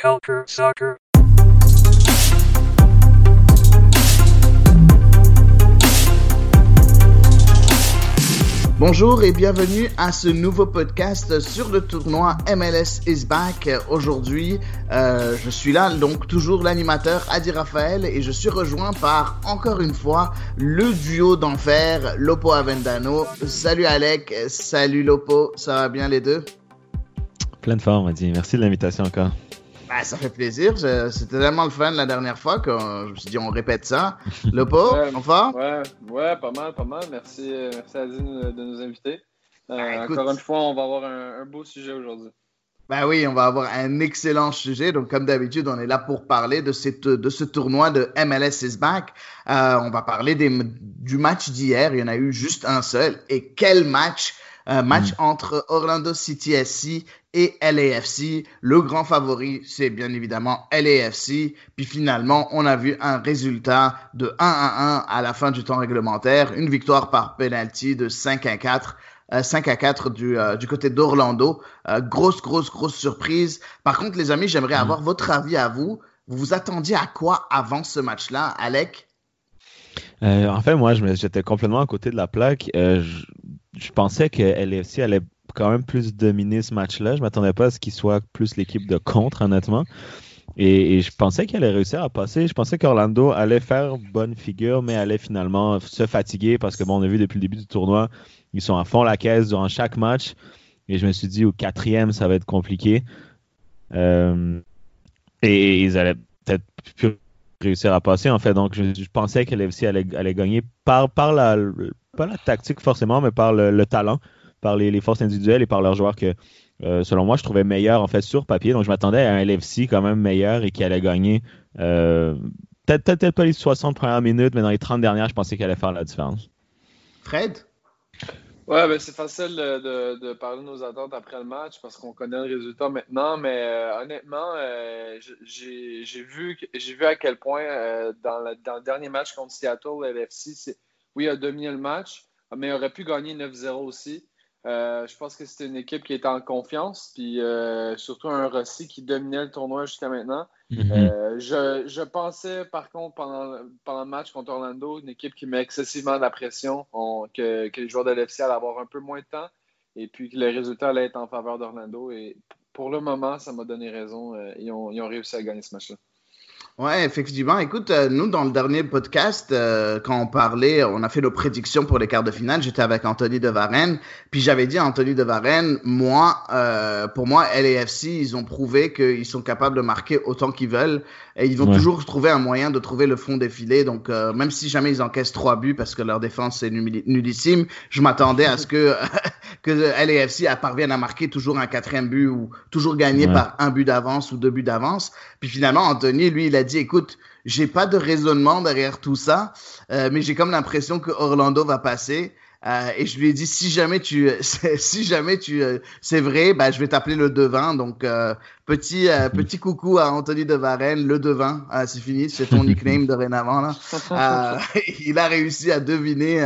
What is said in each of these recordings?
Culture Soccer. Bonjour et bienvenue à ce nouveau podcast sur le tournoi MLS is back. Aujourd'hui, euh, je suis là, donc toujours l'animateur Adi Raphaël et je suis rejoint par encore une fois le duo d'enfer Lopo Avendano. Salut Alec, salut Lopo, ça va bien les deux? Plein de forme, Adi. Merci de l'invitation encore. Bah, ça fait plaisir. C'était tellement le fun la dernière fois que je me suis dit on répète ça. Le pot, ouais, enfin ouais, ouais, pas mal, pas mal. Merci, euh, merci Adi de nous inviter. Euh, bah, encore une fois, on va avoir un, un beau sujet aujourd'hui. Ben oui, on va avoir un excellent sujet. Donc, comme d'habitude, on est là pour parler de, cette, de ce tournoi de MLS is back. Euh, on va parler des, du match d'hier. Il y en a eu juste un seul. Et quel match! Un match mm. entre Orlando City SC et LAFC. Le grand favori, c'est bien évidemment LAFC. Puis finalement, on a vu un résultat de 1 à 1 à la fin du temps réglementaire. Une victoire par penalty de 5 à 4. 5 à 4 du, euh, du côté d'Orlando. Euh, grosse, grosse, grosse surprise. Par contre, les amis, j'aimerais mm. avoir votre avis à vous. Vous vous attendiez à quoi avant ce match-là, Alec? Euh, en fait, moi, j'étais complètement à côté de la plaque. Euh, je, je, pensais que LFC allait quand même plus dominer ce match-là. Je m'attendais pas à ce qu'il soit plus l'équipe de contre, honnêtement. Et, je pensais qu'elle allait réussir à passer. Je pensais qu'Orlando allait faire bonne figure, mais allait finalement se fatiguer parce que, bon, on a vu depuis le début du tournoi, ils sont à fond la caisse durant chaque match. Et je me suis dit, au quatrième, ça va être compliqué. Euh, et, ils allaient peut-être plus réussir à passer, en fait. Donc, je, pensais que LFC allait, gagner par, la, pas la tactique forcément, mais par le talent par les, les, forces individuelles et par leurs joueurs que, euh, selon moi, je trouvais meilleur en fait sur papier. Donc, je m'attendais à un LFC quand même meilleur et qui allait gagner euh, peut-être peut, pas les 60 premières minutes, mais dans les 30 dernières, je pensais qu'il allait faire la différence. Fred? Ouais, ben c'est facile de, de, parler de nos attentes après le match parce qu'on connaît le résultat maintenant, mais euh, honnêtement, euh, j'ai vu, vu à quel point euh, dans, la, dans, le dernier match contre Seattle, LFC, oui, il a dominé le match, mais il aurait pu gagner 9-0 aussi. Euh, je pense que c'était une équipe qui était en confiance, puis euh, surtout un Rossi qui dominait le tournoi jusqu'à maintenant. Mm -hmm. euh, je, je, pensais, par contre, pendant, pendant le match contre Orlando, une équipe qui met excessivement de la pression, on, que, que, les joueurs de l'FC allaient avoir un peu moins de temps, et puis que le résultat allait être en faveur d'Orlando. Et pour le moment, ça m'a donné raison. Ils ont, ils ont réussi à gagner ce match-là. Ouais, effectivement. Écoute, euh, nous, dans le dernier podcast, euh, quand on parlait, on a fait nos prédictions pour les quarts de finale. J'étais avec Anthony de Varenne. Puis j'avais dit à Anthony de Varenne, moi, euh, pour moi, LAFC, ils ont prouvé qu'ils sont capables de marquer autant qu'ils veulent. Et ils vont ouais. toujours trouver un moyen de trouver le fond des filets. Donc, euh, même si jamais ils encaissent trois buts parce que leur défense est nullissime, je m'attendais à ce que, que LAFC parvienne à marquer toujours un quatrième but ou toujours gagner ouais. par un but d'avance ou deux buts d'avance. Puis finalement, Anthony, lui, il a dit, écoute, j'ai pas de raisonnement derrière tout ça, euh, mais j'ai comme l'impression que Orlando va passer. Euh, et je lui ai dit si jamais tu si jamais tu euh, c'est vrai bah je vais t'appeler le devin. Donc euh, petit petit coucou à Anthony de Varenne le devin. C'est fini c'est ton nickname dorénavant là. Il a réussi à deviner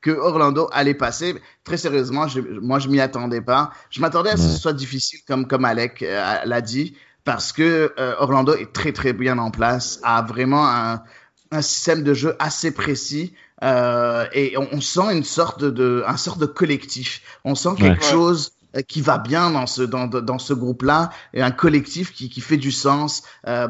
que Orlando allait passer. Très sérieusement je, moi je m'y attendais pas. Je m'attendais à ce que ce soit difficile comme comme Alec l'a dit parce que Orlando est très très bien en place a vraiment un un système de jeu assez précis euh, et on, on, sent une sorte de, de, un sorte de collectif. On sent quelque ouais. chose qui va bien dans ce dans, dans ce groupe là et un collectif qui, qui fait du sens euh,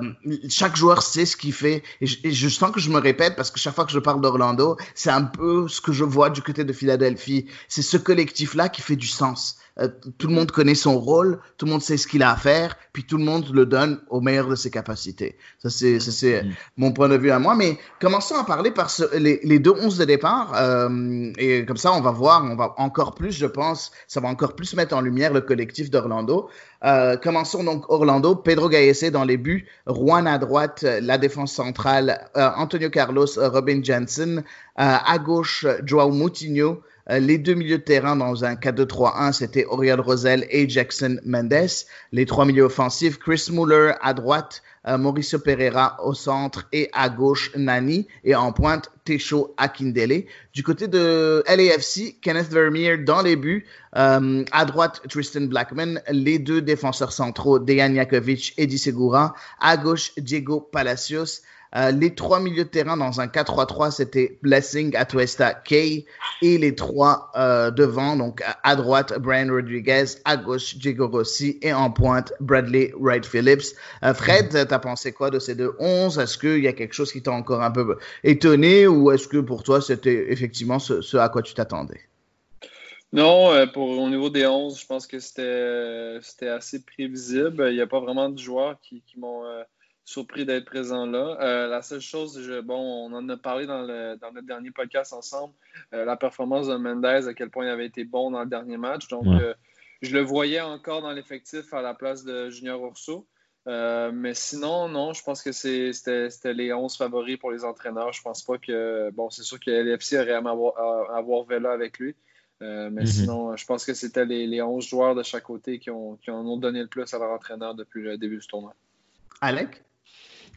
chaque joueur sait ce qu'il fait et je, et je, sens que je me répète parce que chaque fois que je parle d'Orlando c'est un peu ce que je vois du côté de Philadelphie c'est ce collectif là qui fait du sens euh, tout le monde connaît son rôle, tout le monde sait ce qu'il a à faire, puis tout le monde le donne au meilleur de ses capacités. Ça, c'est, mm. mon point de vue à moi. Mais commençons à parler par ce, les, les, deux 11 de départ. Euh, et comme ça, on va voir, on va encore plus, je pense, ça va encore plus mettre en lumière le collectif d'Orlando. Euh, commençons donc Orlando, Pedro Gallese dans les buts, Juan à droite, la défense centrale, Antonio Carlos, Robin Jensen, à gauche, Joao Moutinho, les deux milieux de terrain dans un 4-2-3-1, c'était Oriol Rosel et Jackson Mendes. Les trois milieux offensifs, Chris Muller à droite, euh, Mauricio Pereira au centre et à gauche Nani et en pointe Techo Akindele. Du côté de LAFC, Kenneth Vermeer dans les buts, euh, à droite Tristan Blackman, les deux défenseurs centraux Dejan Jakovic et Segura, à gauche Diego Palacios. Euh, les trois milieux de terrain dans un 4-3-3, c'était Blessing, Atuesta, Kay. Et les trois euh, devant, donc à droite, Brian Rodriguez, à gauche, Diego Rossi. Et en pointe, Bradley Wright Phillips. Euh, Fred, t'as pensé quoi de ces deux 11 Est-ce qu'il y a quelque chose qui t'a encore un peu étonné ou est-ce que pour toi, c'était effectivement ce, à quoi tu t'attendais? Non, pour, au niveau des 11, je pense que c'était assez prévisible. Il n'y a pas vraiment de joueurs qui, qui m'ont surpris d'être présent là. Euh, la seule chose, bon, on en a parlé dans, le, dans notre dernier podcast ensemble, euh, la performance de Mendez, à quel point il avait été bon dans le dernier match. Donc, euh, je le voyais encore dans l'effectif à la place de Junior Urso. mais sinon, non, je pense que c'était les 11 favoris pour les entraîneurs. Je pense pas que. Bon, c'est sûr que l'FC aurait aimé avoir, avoir Vela avec lui. mais mhm. sinon, je pense que c'était les, les, 11 joueurs de chaque côté qui, ont, qui en ont donné le plus à leur entraîneur depuis le début du tournoi. Alec?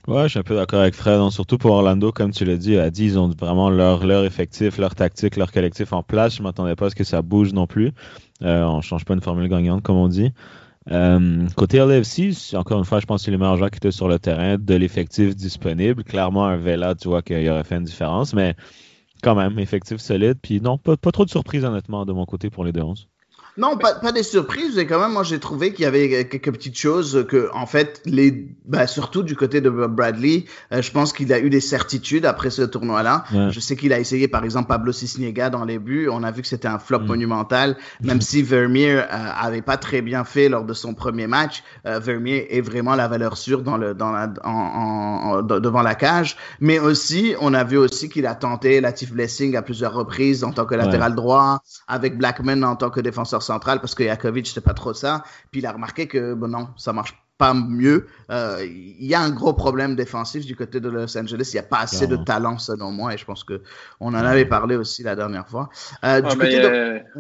Ouais, je suis un peu d'accord avec Fred. Hein. surtout pour Orlando, comme tu l'as dit, a dit, ils ont vraiment leur, leur effectif, leur tactique, leur collectif en place. Je m'attendais pas à ce que ça bouge non plus. Euh, on change pas une formule gagnante, comme on dit. Euh, côté LFC, encore une fois, je pense que c'est les meilleurs joueurs qui étaient sur le terrain, de l'effectif disponible. Clairement, un Vela, tu vois qu'il aurait fait une différence, mais quand même, effectif solide. Puis non, pas, pas trop de surprises, honnêtement, de mon côté pour les deux 11. Non, pas, pas des surprises, mais quand même, moi, j'ai trouvé qu'il y avait quelques petites choses que, en fait, les, bah, surtout du côté de Bradley, euh, je pense qu'il a eu des certitudes après ce tournoi-là. Je sais qu'il a essayé, par exemple, Pablo Cisniega dans les buts. On a vu que c'était un flop mm. monumental, même si Vermeer euh, avait pas très bien fait lors de son premier match. Euh, Vermeer est vraiment la valeur sûre dans le, dans la, en, en, devant la cage. Mais aussi, on a vu aussi qu'il a tenté Latif Blessing à plusieurs reprises en tant que latéral droit, avec Blackman en tant que défenseur central parce que Jakovic, c'était pas trop ça. Puis il a remarqué que, bon, non, ça marche pas mieux. Euh, il y a un gros problème défensif du côté de Los Angeles. Il n'y a pas assez de talent, selon moi, et je pense que on en avait parlé aussi la dernière fois. Euh, du côté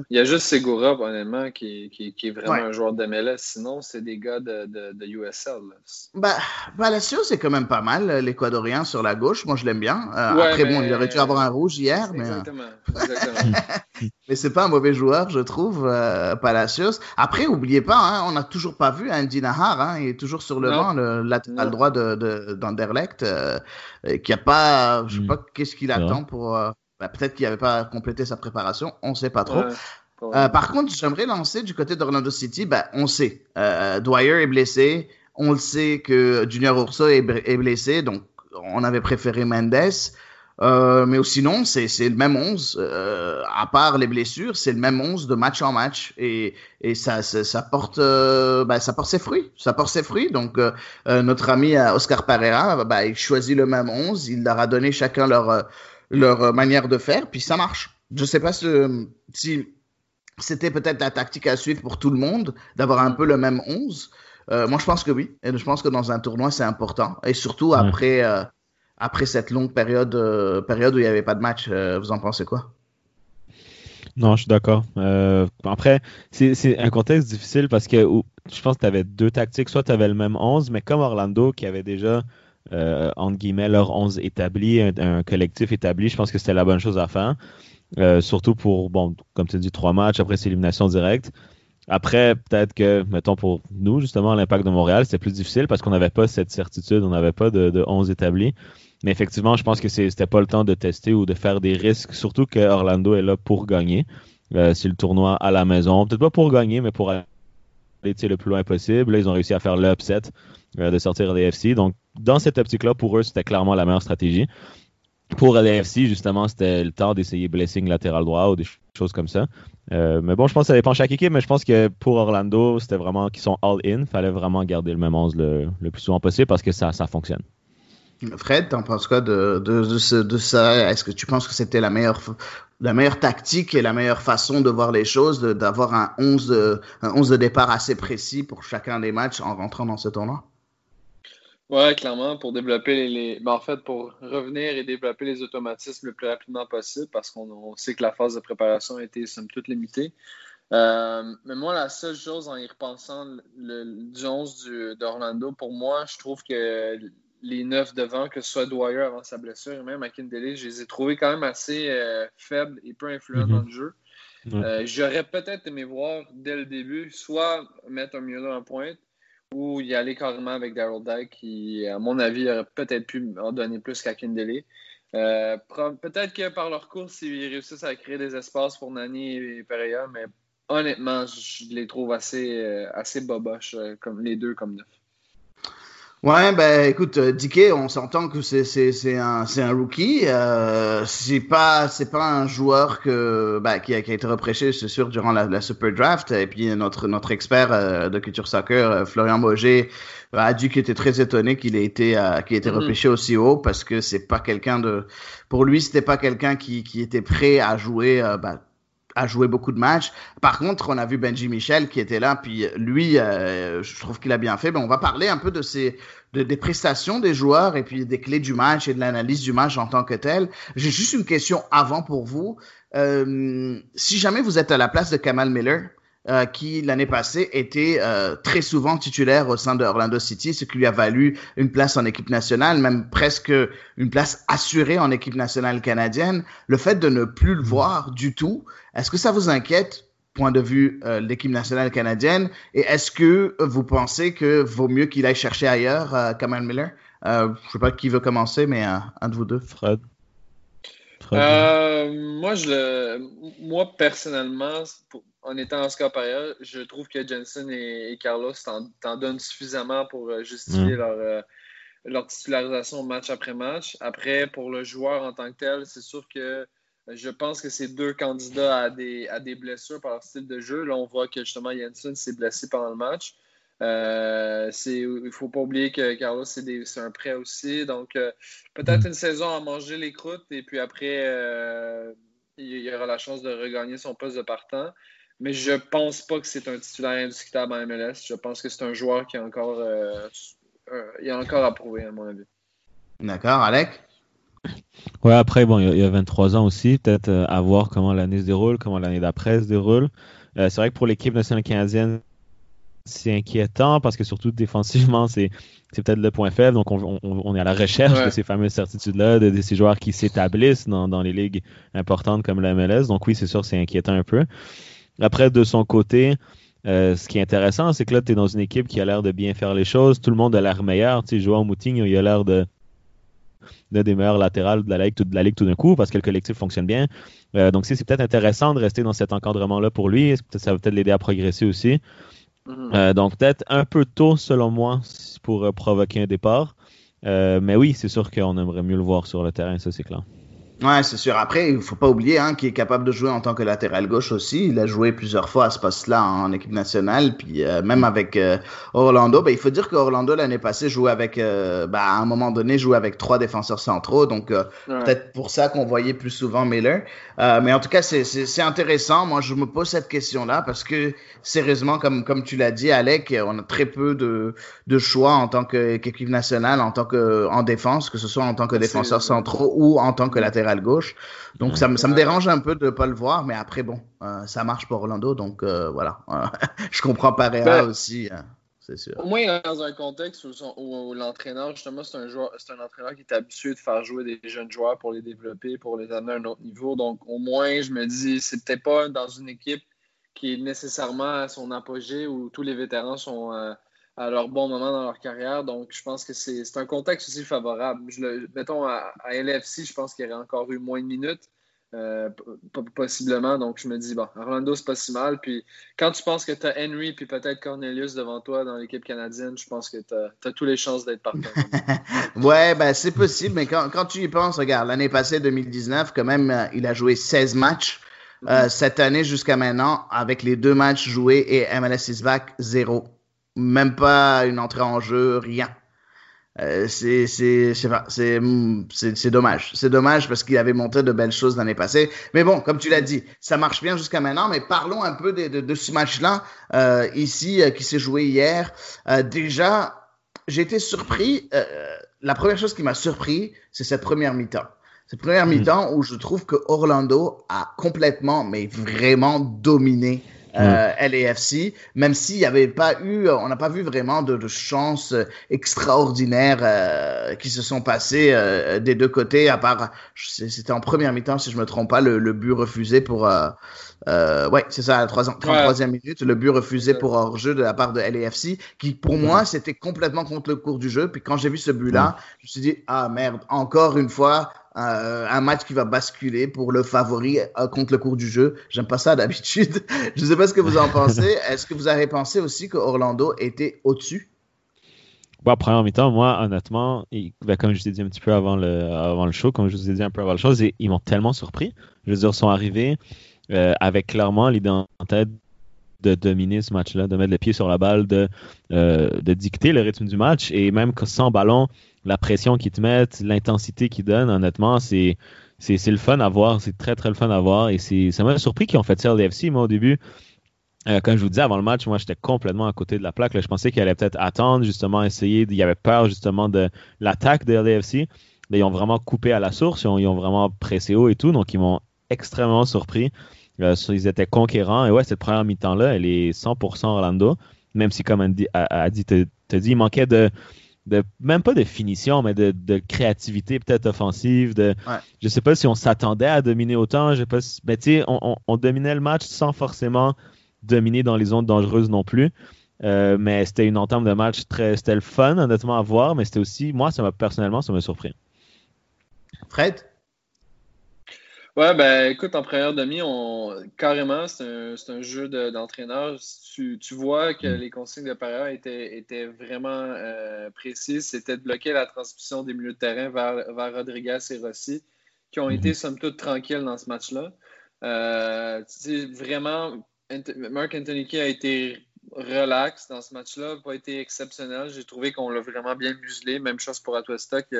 il, y a, juste Segura, honnêtement, qui, qui, qui est vraiment un joueur de MLS. Sinon, c'est des gars de, de, de USL. Bah, Palacio, c'est quand même pas mal, l'Équadorien sur la gauche. Moi, je l'aime bien. Euh, après, bon, il aurait dû avoir un rouge hier, mais. Exactement. Mais c'est pas un mauvais joueur, je trouve, Palacios. Après, oubliez pas, hein, on n'a toujours pas vu Andy Nahar. Hein, est toujours sur le banc, le latéral droit d'Anderlecht, de, euh, qui a pas, je sais hmm. pas qu'est-ce qu'il attend pour. Euh, bah, peut-être qu'il n'avait pas complété sa préparation, on ne sait pas trop. Euh, par contre, j'aimerais lancer du côté d'Orlando City, bah, on sait, Dwyer est blessé, on le sait que Junior Urso est, est blessé, donc on avait préféré Mendes. Euh, mais sinon, c'est le même 11. Euh, à part les blessures, c'est le même 11 de match en match. Et, et ça, ça, porte, euh, bah, ça porte ses fruits. Ça porte ses fruits. Donc, notre ami Oscar Pereira, bah, il choisit le même 11. Il leur a donné chacun leur, leur manière de faire. Puis ça marche. Je sais pas si, si c'était peut-être la tactique à suivre pour tout le monde, d'avoir un peu le même 11. moi, je pense que oui. Et je pense que dans un tournoi, c'est important. Et surtout après après cette longue période, euh, période où il n'y avait pas de match. Euh, vous en pensez quoi? Non, je suis d'accord. Euh, après, c'est un contexte difficile parce que je pense que tu avais deux tactiques. Soit tu avais le même 11, mais comme Orlando qui avait déjà, entre guillemets, leur 11 établi, un, collectif établi, je pense que c'était la bonne chose à faire. surtout pour, bon, comme tu dis, trois matchs, après c'est élimination directe. Après, peut-être que, mettons, pour nous, justement, l'impact de Montréal, c'était plus difficile parce qu'on n'avait pas cette certitude, on n'avait pas de, de 11 établis. Mais effectivement, je pense que c'était pas le temps de tester ou de faire des risques, surtout que Orlando est là pour gagner. Euh, c'est le tournoi à la maison. Peut-être pas pour gagner, mais pour aller le plus loin possible. Là, ils ont réussi à faire l'upset euh, de sortir l'AFC. Donc, dans cette optique-là, pour eux, c'était clairement la meilleure stratégie. Pour l'AFC, justement, c'était le temps d'essayer blessing latéral droit ou des choses comme ça. Euh, mais bon, je pense que ça dépend chaque équipe, mais je pense que pour Orlando, c'était vraiment qu'ils sont all-in. Fallait vraiment garder le même 11 le, le, plus souvent possible parce que ça, ça fonctionne. Fred, t'en penses quoi de, de, ça? Est-ce que tu penses que c'était la meilleure, la meilleure tactique et la meilleure façon de voir les choses, d'avoir un 11, de, un 11 de départ assez précis pour chacun des matchs en rentrant dans ce tournoi? Ouais, clairement, pour développer les. Ben, en fait, pour revenir et développer les automatismes le plus rapidement possible, parce qu'on sait que la phase de préparation a été somme toute limitée. Euh, mais moi, la seule chose en y repensant, le, du 11 d'Orlando, pour moi, je trouve que les neuf devant, que ce soit Dwyer avant sa blessure et même Akindele, je les ai trouvés quand même assez euh, faibles et peu influents dans le jeu. Euh, j'aurais peut-être aimé voir dès le début, soit mettre un Mueller en pointe, ou y aller carrément avec Daryl Dyke, qui, à mon avis, aurait peut-être pu en donner plus qu'à Kindele. Euh, peut-être que par leur course, ils réussissent à créer des espaces pour Nani et Pereira, mais honnêtement, je les trouve assez, euh, assez boboches, comme les deux comme neuf. Ouais, ben écoute, euh, Dickey, on s'entend que c'est c'est c'est un c'est un rookie. Euh, c'est pas c'est pas un joueur que bah, qui a qui a été repréché, c'est sûr, durant la, la, super draft. Et puis notre notre expert euh, de culture soccer, euh, Florian Boger, a dit qu'il était très étonné qu'il ait été euh, qu'il ait été mm-hmm. repêché aussi haut parce que c'est pas quelqu'un de pour lui c'était pas quelqu'un qui qui était prêt à jouer bah, a joué beaucoup de matchs. Par contre, on a vu Benji Michel qui était là, puis lui, euh, je trouve qu'il a bien fait. Mais on va parler un peu de ces de, des prestations des joueurs et puis des clés du match et de l'analyse du match en tant que tel. J'ai juste une question avant pour vous. Euh, si jamais vous êtes à la place de Kamal Miller, euh, qui l'année passée était euh, très souvent titulaire au sein de Orlando City, ce qui lui a valu une place en équipe nationale, même presque une place assurée en équipe nationale canadienne. Le fait de ne plus le voir du tout, est-ce que ça vous inquiète point de vue euh, l'équipe nationale canadienne? Et est-ce que vous pensez que vaut mieux qu'il aille chercher ailleurs, euh, Kamal Miller? Euh, Je sais pas qui veut commencer, mais un de vous deux. Fred. moi, je le... moi, personnellement, en étant en Oscar période, je trouve que Jensen et, Carlos t'en donnent suffisamment pour euh, justifier mm. leur, euh, leur titularisation match après match. Après, pour le joueur en tant que tel, c'est sûr que euh, je pense que c'est deux candidats à des, à des blessures par leur style de jeu. Là, on voit que justement Jensen s'est blessé pendant le match. Euh, il ne faut pas oublier que Carlos, c'est un prêt aussi. Donc, peut-être mm. une saison à manger les croûtes et puis après, il y aura la chance de regagner son poste de partant. Mais je pense pas que c'est un titulaire indiscutable en MLS. Je pense que c'est un joueur qui a encore, euh, il a encore à prouver, à mon avis. D'accord, Alec? Ouais, après, bon, il y a 23 ans aussi. Peut-être euh, à voir comment l'année se déroule, comment l'année d'après se déroule. Euh, c'est vrai que pour l'équipe nationale canadienne, c'est inquiétant parce que surtout défensivement, c'est peut-être le point faible. Donc, on, on, est à la recherche de ces fameuses certitudes-là, de, ces joueurs qui s'établissent dans, dans, les ligues importantes comme la MLS. Donc, oui, c'est sûr, c'est inquiétant un peu. Après, de son côté, euh, ce qui est intéressant, c'est que là, tu es dans une équipe qui a l'air de bien faire les choses. Tout le monde a l'air meilleur. Tu sais, Joao Moutinho, il a l'air de d'un des meilleurs latérales de la ligue, de la ligue tout d'un coup parce que le collectif fonctionne bien. Euh, donc, c'est peut-être intéressant de rester dans cet encadrement-là pour lui. Ça va peut-être l'aider à progresser aussi. Mm-hmm. Euh, donc, peut-être un peu tôt, selon moi, pour provoquer un départ. mais oui, c'est sûr qu'on aimerait mieux le voir sur le terrain, ça c'est clair. Ouais, c'est sûr. Après, il faut pas oublier hein, qu'il est capable de jouer en tant que latéral gauche aussi. Il a joué plusieurs fois à ce poste-là en équipe nationale, puis euh, même avec euh, Orlando. Ben, il faut dire qu'Orlando l'année passée jouait avec, euh, ben, à un moment donné, jouait avec trois défenseurs centraux. Donc peut-être pour ça qu'on voyait plus souvent Miller. mais en tout cas, c'est intéressant. Moi, je me pose cette question-là parce que sérieusement, comme comme tu l'as dit, Alec, on a très peu de, de choix en tant qu'équipe nationale, en tant que en défense, que ce soit en tant que défenseur centraux ou en tant que latéral gauche. Donc ça, me, ça me dérange un peu de ne pas le voir, mais après, bon, euh, ça marche pour Orlando, donc euh, voilà. je comprends Pareja ben, aussi. Hein, c'est sûr. Au moins, dans un contexte où, l'entraîneur, justement, c'est un, joueur, c'est un entraîneur qui est habitué de faire jouer des jeunes joueurs pour les développer, pour les amener à un autre niveau. Donc, au moins, je me dis, c'est peut-être pas dans une équipe qui est nécessairement à son apogée où tous les vétérans sont, euh, à leur bon moment dans leur carrière. Donc, je pense que c'est un contexte aussi favorable. Je le, mettons, à, LFC, je pense qu'il y aurait encore eu moins de minutes, euh, possiblement. Donc, je me dis, bon, Orlando, c'est pas si mal. Puis, quand tu penses que tu as Henry puis peut-être Cornelius devant toi dans l'équipe canadienne, je pense que tu as, as toutes les chances d'être partant. ouais, ben, c'est possible. Mais quand, quand, tu y penses, regarde, l'année passée, 2019, quand même, euh, il a joué 16 matchs. Euh, mm-hmm. cette année jusqu'à maintenant, avec les deux matchs joués et MLS is back, zéro même pas une entrée en jeu, rien. Euh, c'est c'est dommage. C'est dommage parce qu'il avait montré de belles choses l'année passée. Mais bon, comme tu l'as dit, ça marche bien jusqu'à maintenant. Mais parlons un peu de, de, de ce match-là, euh, ici, euh, qui s'est joué hier. Euh, déjà, j'ai été surpris. Euh, la première chose qui m'a surpris, c'est cette première mi-temps. Cette première mm. mi-temps où je trouve que Orlando a complètement, mais vraiment dominé euh, LAFC, même s'il n'y avait pas eu, on n'a pas vu vraiment de, de chances extraordinaires euh, qui se sont passées euh, des deux côtés, à part, c'était en première mi-temps, si je me trompe pas, le, le but refusé pour, euh, euh, ouais, c'est ça, à la 33e minute, le but refusé pour hors-jeu de la part de LAFC, qui pour moi, c'était complètement contre le cours du jeu. Puis quand j'ai vu ce but-là, je me suis dit, ah merde, encore une fois, euh, un match qui va basculer pour le favori euh, contre le cours du jeu. J'aime pas ça d'habitude. je sais pas ce que vous en pensez. Est-ce que vous avez pensé aussi que Orlando était au-dessus? Bon, première mi-temps, moi, honnêtement, ben, comme je vous ai dit un petit peu avant le, avant le show, comme je vous ai dit un peu avant le show, ils m'ont tellement surpris. Je veux dire, ils sont arrivés, euh, avec clairement l'idée en tête de dominer ce match-là, de mettre le pied sur la balle, de, euh, de dicter le rythme du match. Et même sans ballon, la pression qu'ils te mettent, l'intensité qu'ils donnent, honnêtement, c'est, c'est, c'est le fun à voir. C'est très, très le fun à voir. Et c'est, ça m'a surpris qu'ils ont fait ça au DFC. Moi, au début, euh, comme je vous disais avant le match, moi, j'étais complètement à côté de la plaque. Je pensais qu'ils allaient peut-être attendre, justement, essayer. Il y avait peur, justement, de l'attaque de LAFC. ils ont vraiment coupé à la source. Ils ont, ils ont vraiment pressé haut et tout. Donc, ils m'ont extrêmement surpris. Euh, ils étaient conquérants. Et ouais, cette première mi-temps-là, elle est 100% Orlando. Même si, comme Andy a, dit, dit, il manquait de, de, même pas de finition, mais de, de créativité peut-être offensive. De, ouais. Je sais pas si on s'attendait à dominer autant. Je sais pas mais tu sais, on, on, dominait le match sans forcément dominer dans les zones dangereuses non plus. Euh, mais c'était une entame de match très, c'était le fun honnêtement à voir, mais c'était aussi, moi, ça m'a personnellement, ça m'a surpris. Fred? Ouais, ben écoute, en première demi, on carrément, c'est un, un, jeu d'entraîneur. tu, tu, vois que mm. les consignes de Pereira étaient, étaient vraiment euh, précises. C'était de bloquer la transmission des milieux de terrain vers, vers Rodriguez et Rossi, qui ont été, mm-hmm. somme toute, tranquilles dans ce match-là. Euh, vraiment, Mark Anthony Key a été relax dans ce match-là, pas été exceptionnel. J'ai trouvé qu'on l'a vraiment bien muselé. Même chose pour Atuesta qui,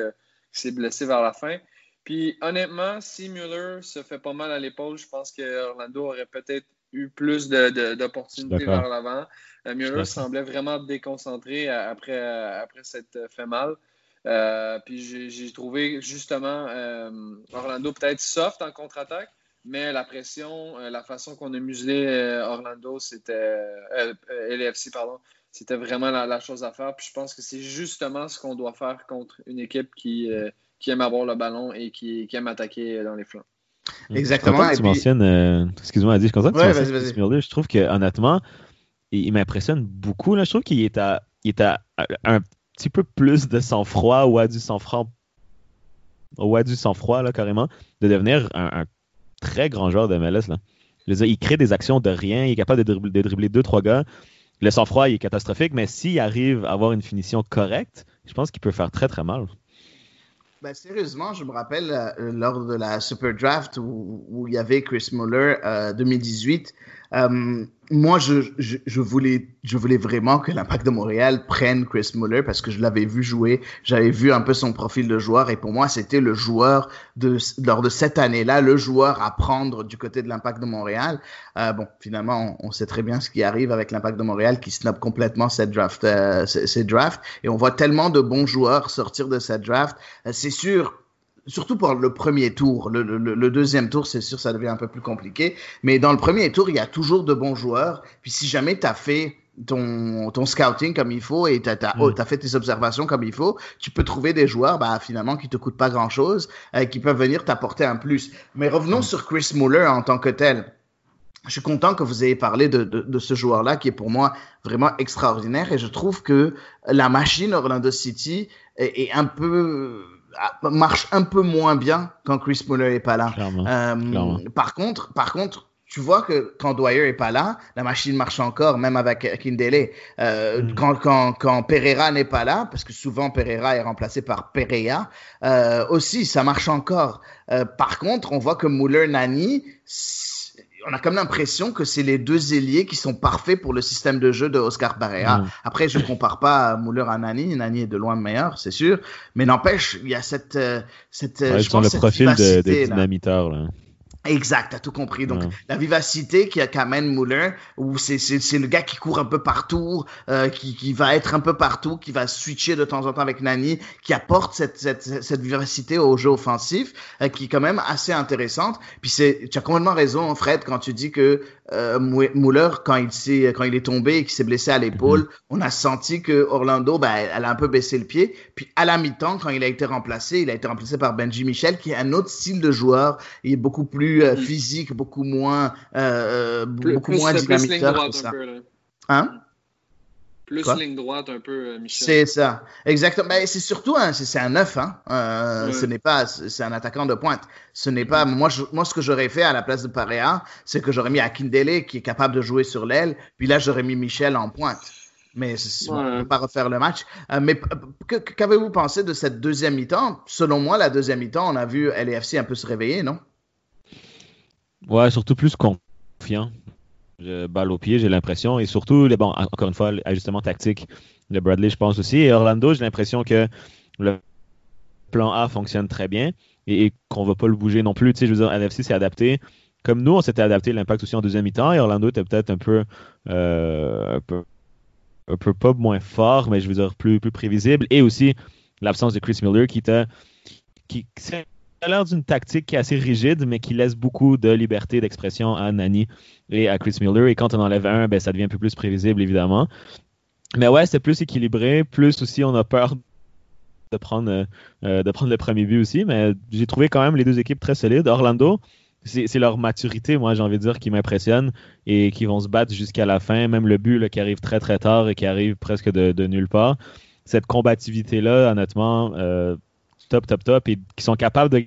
qui s'est blessé vers la fin. Puis honnêtement, si Mueller se fait pas mal à l'épaule, je pense que Orlando aurait peut-être eu plus d'opportunités vers l'avant. Euh, Mueller semblait vraiment déconcentré après, après s'être fait mal. Euh, puis j'ai trouvé justement euh, Orlando peut-être soft en contre-attaque, mais la pression, la façon qu'on a muselé Orlando, c'était LFC, pardon, c'était vraiment la, la, chose à faire. Puis je pense que c'est justement ce qu'on doit faire contre une équipe qui qui aime avoir le ballon et qui, qui aime attaquer dans les flancs. Exactement. tu mentionnes, euh, excuse-moi, Adi, je suis content que tu mentionnes Je trouve que honnêtement, il, m'impressionne beaucoup. Là. Je trouve qu'il est à, il est à un petit peu plus de sang-froid ou à du sang-froid, ou à du sang-froid là carrément, de devenir un, très grand joueur de MLS là. Je veux dire, il crée des actions de rien, il est capable de dribbler, de dribbler deux trois gars. Le sang-froid il est catastrophique, mais s'il arrive à avoir une finition correcte, je pense qu'il peut faire très très mal. Ben, sérieusement, je me rappelle euh, lors de la Super Draft où, il y avait Chris Muller euh, 2018, euh, moi, je, je, je, voulais, je voulais vraiment que l'Impact de Montréal prenne Chris Muller parce que je l'avais vu jouer, j'avais vu un peu son profil de joueur et pour moi, c'était le joueur de, lors de cette année-là, le joueur à prendre du côté de l'Impact de Montréal. Euh, bon, finalement, on, sait très bien ce qui arrive avec l'Impact de Montréal qui snob complètement cette draft, euh, ces drafts et on voit tellement de bons joueurs sortir de cette draft. Euh, c'est sûr, surtout pour le premier tour. Le, le, le deuxième tour, c'est sûr, ça devient un peu plus compliqué. Mais dans le premier tour, il y a toujours de bons joueurs. Puis si jamais tu as fait ton, ton scouting comme il faut et tu as, mm. oh, fait tes observations comme il faut, tu peux trouver des joueurs bah, finalement qui te coûtent pas grand-chose, euh, qui peuvent venir t'apporter un plus. Mais revenons sur Chris Muller en tant que tel. Je suis content que vous ayez parlé de, de, de ce joueur-là qui est pour moi vraiment extraordinaire et je trouve que la machine Orlando City est, est un peu marche un peu moins bien quand Chris Muller est pas là. Euh, par contre, par contre, tu vois que quand Dwyer est pas là, la machine marche encore, même avec Kindele. Euh, mm. quand, quand, quand Pereira n'est pas là, parce que souvent Pereira est remplacé par Pereira, euh, aussi ça marche encore. Par contre, on voit que Muller Nani on a comme l'impression que c'est les deux ailiers qui sont parfaits pour le système de jeu de Oscar Barrea. Mm. Après, je compare pas Muller à Nani. Nani est de loin meilleur, c'est sûr. Mais n'empêche, il y a cette, euh, cette, ouais, je pense, le profil de, de dynamiteur, là. Exact, t'as tout compris. Donc, la vivacité qu'amène Muller, où c'est le gars qui court un peu partout, euh, qui, qui, va être un peu partout, qui va switcher de temps en temps avec Nani, qui apporte cette, cette, cette vivacité au jeu offensif, euh, qui est quand même assez intéressante. Puis c'est, tu as complètement raison, Fred, quand tu dis que euh, Muller, quand il, s'est, quand il est tombé et qu'il s'est blessé à l'épaule, mm-hmm. on a senti que Orlando, ben, elle a un peu baissé le pied. Puis à la mi-temps, quand il a été remplacé, il a été remplacé par Benji Michel, qui est un autre style de joueur. Il est beaucoup plus euh, mm. physique, beaucoup moins, euh, beaucoup moins dynamique. Hein? Plus ligne droite un peu, euh, Michel. C'est ça, exactement. Mais c'est surtout un, c'est un neuf, hein. Euh, Ce n'est pas, c'est un attaquant de pointe. Ce n'est pas, moi, moi, ce que j'aurais fait à la place de Paréa, c'est que j'aurais mis Akindele qui est capable de jouer sur l'aile, puis là j'aurais mis Michel en pointe. Mais on ne peut pas refaire le match. Euh, mais qu'avez-vous pensé de cette deuxième mi-temps? Selon moi, la deuxième mi-temps, on a vu LAFC un peu se réveiller, non? Ouais, surtout plus confiant balle au pied, j'ai l'impression. Et surtout, bon, encore une fois, l'ajustement tactique de Bradley, je pense aussi. Et Orlando, j'ai l'impression que le plan A fonctionne très bien et, qu'on ne va pas le bouger non plus. Tu sais, je veux dire, NFC s'est adapté. Comme nous, on s'était adapté l'impact aussi en deuxième mi-temps et Orlando était peut-être un peu, euh, un peu, un peu pas moins fort, mais je veux dire plus, plus prévisible. Et aussi l'absence de Chris Miller qui était qui, a l'air d'une tactique qui est assez rigide, mais qui laisse beaucoup de liberté d'expression à Nani et à Chris Miller. Et quand on enlève un, ben, ça devient un peu plus prévisible, évidemment. Mais ouais, c'est plus équilibré. Plus aussi, on a peur de prendre, euh, de prendre le premier but aussi. Mais j'ai trouvé quand même les deux équipes très solides. Orlando, c'est leur maturité, moi, j'ai envie de dire, qui m'impressionne et qui vont se battre jusqu'à la fin. Même le but qui arrive très, très tard et qui arrive presque de, nulle part. Cette combativité-là, honnêtement, euh, top, top, top, et qui sont capables de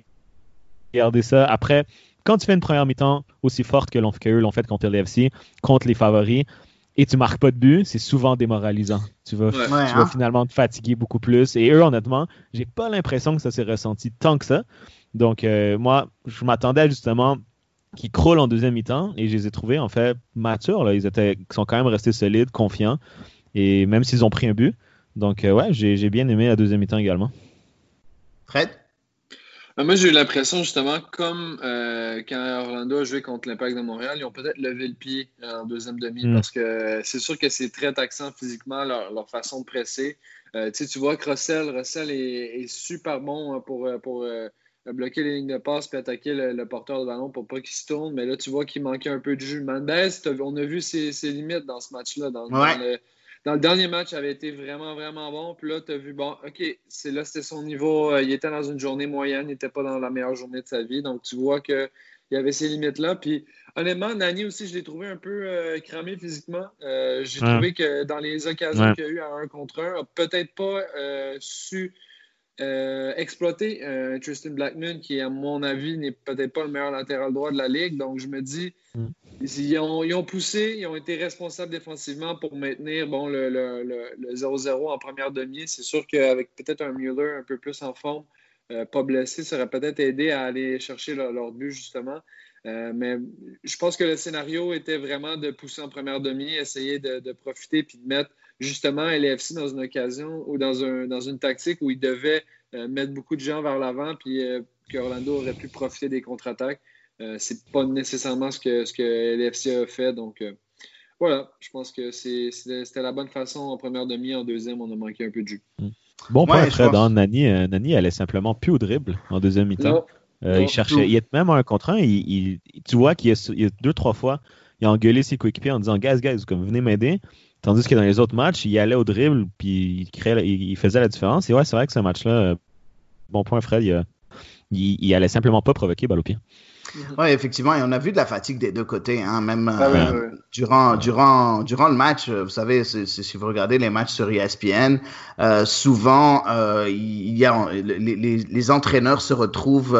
garder ça. Après, quand tu fais une première mi-temps aussi forte que qu'eux l'ont fait contre l'FC, contre les favoris, et tu marques pas de but, c'est souvent démoralisant. Tu vas, hein? finalement te fatiguer beaucoup plus. Et eux, honnêtement, j'ai pas l'impression que ça s'est ressenti tant que ça. Donc, euh, moi, je m'attendais justement qu'ils croulent en deuxième mi-temps et je les ai trouvés en fait matures. Là. Ils, étaient, sont quand même restés solides, confiants, et même s'ils ont pris un but. Donc, euh, ouais, j'ai bien aimé la deuxième mi-temps également. Fred? Ben, moi, j'ai eu l'impression, justement, comme euh, quand Orlando a joué contre l'Impact de Montréal, ils ont peut-être levé le pied euh, en deuxième demi mm. parce que c'est sûr que c'est très taxant physiquement, leur, façon de presser. Euh, tu vois que Russell, Russell est, super bon hein, pour, pour bloquer les lignes de passe et attaquer le, porteur de ballon pour pas qu'il se tourne. Mais là, tu vois qu'il manquait un peu de jus. Mendez, on a vu ses, limites dans ce match-là, dans, le dans le dernier match, il avait été vraiment, vraiment bon. Puis là, tu as vu, bon, OK, c'est là, c'était son niveau. Euh, il était dans une journée moyenne, il n'était pas dans la meilleure journée de sa vie. Donc, tu vois qu'il y avait ces limites-là. Puis, honnêtement, Nani aussi, je l'ai trouvé un peu euh, cramé physiquement. Euh, j'ai trouvé que dans les occasions qu'il y a eu à un contre un, peut-être pas su euh, exploiter euh, Tristan Blackman, qui, à mon avis, n'est peut-être pas le meilleur latéral droit de la ligue. Donc, je me dis, mm. ils, ont, poussé, ils ont été responsables défensivement pour maintenir bon, le 0-0 en première demi. C'est sûr qu'avec peut-être un Mueller un peu plus en forme, euh, pas blessé, ça aurait peut-être aidé à aller chercher leur, but, justement. mais je pense que le scénario était vraiment de pousser en première demi, essayer de, de profiter puis de mettre justement LFC dans une occasion ou dans, un, dans une tactique où il devait euh, mettre beaucoup de gens vers l'avant puis euh, que Orlando aurait pu profiter des contre-attaques. Euh, c'est pas nécessairement ce que, ce que LFC a fait. Donc voilà, je pense que c'était la bonne façon en première demi. En deuxième, on a manqué un peu de jus. Bon point, Fred. Hein. Nani, Nani allait simplement plus au dribble en deuxième mi-temps. il cherchait, il est même un contre un. Il, tu vois qu'il y, a deux, trois fois, il a engueulé ses coéquipiers en disant Guys, guys, comme venez m'aider. Tandis que dans les autres matchs, il allait au dribble, puis il, créait, il, faisait la différence. Et ouais, c'est vrai que ce match-là, euh, bon point, Fred, il, allait simplement pas provoquer balle. Oui, effectivement, et on a vu de la fatigue des deux côtés, hein, même ah euh, Durant, durant, durant le match. Vous savez, si vous regardez les matchs sur ESPN, euh, souvent il y a les, les, les, entraîneurs se retrouvent,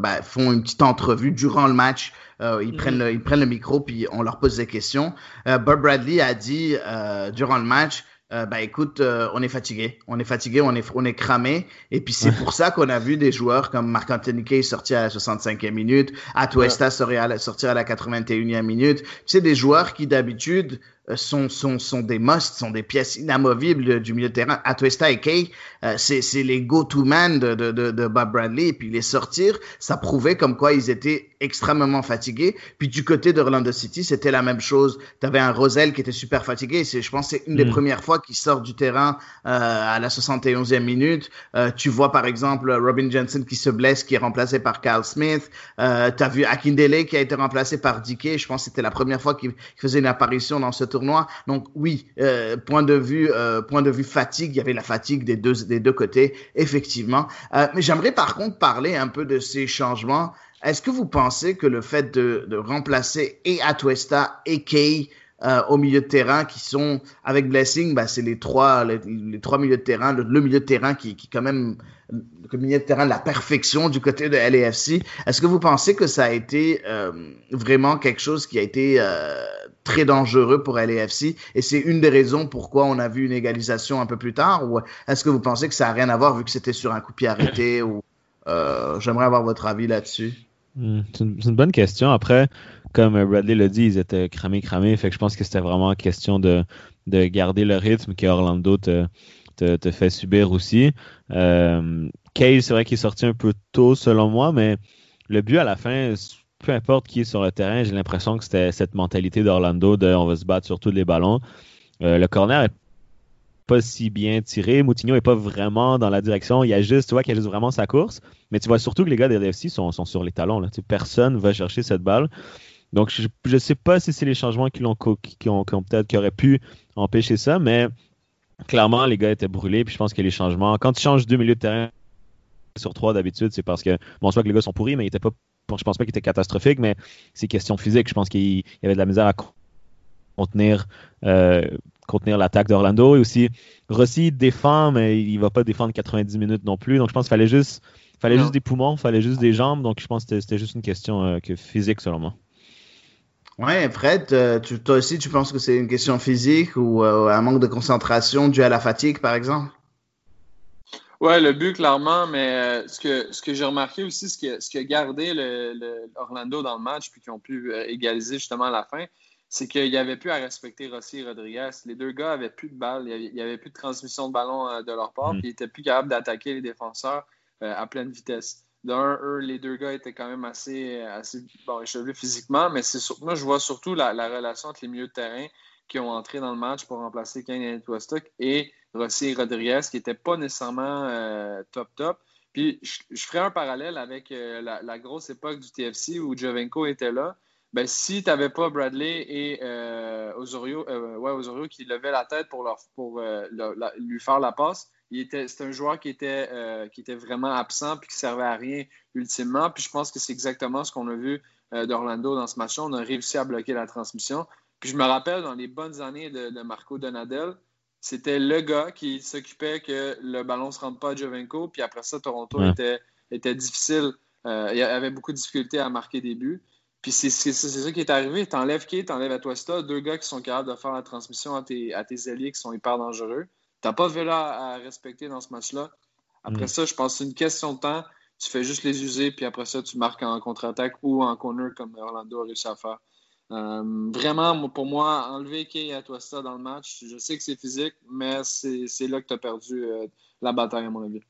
ben, font une petite entrevue durant le match euh, ils, prennent le, ils prennent le micro puis on leur pose des questions. Euh, Bob Bradley a dit euh, durant le match, euh, ben écoute, euh, on est fatigué, on est fatigué, on est, on est cramé. Et puis c'est pour ça qu'on a vu des joueurs comme Marc-Anthony Kay sortir à la 65e minute, Atuesta sortir à la 81e minute. C'est des joueurs qui d'habitude sont, sont, sont des musts, sont des pièces inamovibles du milieu de terrain. Atuesta et Kay, euh, c'est les go-to-man de, de, de, de, Bob Bradley. Et puis les sortir, ça prouvait comme quoi ils étaient extrêmement fatigués. Puis du côté d'Orlando City, c'était la même chose. Tu avais un Rosel qui était super fatigué. Je pense que c'est une des mm. premières fois qu'il sort du terrain euh, à la 71e minute. Euh, tu vois par exemple Robin Jensen qui se blesse, qui est remplacé par Kyle Smith. Euh, tu as vu Akindele qui a été remplacé par Dickey. Je pense que c'était la première fois qu'il faisait une apparition dans ce Donc oui, euh, point de vue euh, point de vue fatigue, il y avait la fatigue des deux des deux côtés effectivement. Euh, mais j'aimerais par contre parler un peu de ces changements. Est-ce que vous pensez que le fait de, de remplacer et Atuesta et Kay euh, au milieu de terrain qui sont avec Blessing, bah, c'est les trois les, trois milieux de terrain, le, milieu de terrain qui, qui quand même le milieu de terrain de la perfection du côté de LAFC. Est-ce que vous pensez que ça a été euh, vraiment quelque chose qui a été euh, très dangereux pour LAFC et c'est une des raisons pourquoi on a vu une égalisation un peu plus tard ou est-ce que vous pensez que ça a rien à voir vu que c'était sur un coup pied arrêté ou j'aimerais avoir votre avis là-dessus. Hmm, c'est une, bonne question. Après, comme Bradley l'a dit, ils étaient cramés, cramés. Fait que je pense que c'était vraiment question de, de garder le rythme que Orlando te, fait subir aussi. Euh, c'est vrai qu'il est sorti un peu tôt selon moi, mais le but à la fin, peu importe qui est sur le terrain, j'ai l'impression que c'était cette mentalité d'Orlando de on va se battre sur tous les ballons. Euh, le corner est pas si bien tiré. Moutinho est pas vraiment dans la direction. Il y a juste, tu vois, qu'il a juste vraiment sa course. Mais tu vois surtout que les gars des LFC sont, sur les talons. Là. Tu va chercher cette balle. Donc, je ne sais pas si c'est les changements qui, ont, qui ont, peut-être qui auraient pu empêcher ça, mais clairement, les gars étaient brûlés. Puis je pense que les changements, quand tu changes deux milieux de terrain sur trois d'habitude, c'est parce que, bon, soit que les gars sont pourris, mais ils étaient pas, je pense pas qu'ils étaient catastrophiques, mais c'est question physique. Je pense qu'il y avait de la misère à contenir, euh, contenir l'attaque d'Orlando. Et aussi, Rossi défend, mais il va pas défendre 90 minutes non plus. Donc je pense qu'il fallait juste, fallait juste des poumons, il fallait juste des jambes. Donc je pense que c'était juste une question euh, que physique selon moi. Ouais, Fred, euh, toi aussi, tu penses que c'est une question physique ou euh, un manque de concentration dû à la fatigue, par exemple? Ouais, le but, clairement, mais euh, ce que, ce que j'ai remarqué aussi, ce que, ce qui a gardé le, Orlando dans le match, puis qui ont pu égaliser justement à la fin, c'est qu'il n'y avait plus à respecter Rossi et Rodriguez. Les deux gars avaient plus de balles, il n'y avait, plus de transmission de ballon de leur part, mm. puis ils n'étaient plus capables d'attaquer les défenseurs à pleine vitesse d'un, eux, les deux gars étaient quand même assez, assez bon, échevelés physiquement, mais c'est moi, je vois surtout la, relation entre les milieux de terrain qui ont entré dans le match pour remplacer Kane Westhook et Rossi et Rodriguez, qui n'étaient pas nécessairement euh, top top. Puis je, ferai un parallèle avec euh, la, grosse époque du TFC où Jovenko était là. Ben, si tu n'avais pas Bradley et euh, Osorio, ouais, Osorio qui levaient la tête pour, leur, pour lui faire la passe, c'était un joueur qui était, euh, qui était vraiment absent puis qui servait à rien ultimement. Puis je pense que c'est exactement ce qu'on a vu euh, d'Orlando dans ce match-là. On a réussi à bloquer la transmission. Puis je me rappelle dans les bonnes années de, Marco Donadel, c'était le gars qui s'occupait que le ballon ne se rentre pas à Jovenko. Puis après ça, Toronto était, était difficile. Euh, il avait beaucoup de difficultés à marquer des buts. Puis c'est ça qui est arrivé. T'enlèves Kate, t'enlèves Atuesta, deux gars qui sont capables de faire la transmission à tes, à tes alliés qui sont hyper dangereux. T'as pas Vela à respecter dans ce match-là. Après mm. ça, je pense que c'est une question de temps. Tu fais juste les user, puis après ça, tu marques en contre-attaque ou en corner comme Orlando a réussi à faire. Euh, vraiment, pour moi, enlever Kay à toi ça dans le match, je sais que c'est physique, mais c'est là que tu as perdu euh, la bataille, à mon avis.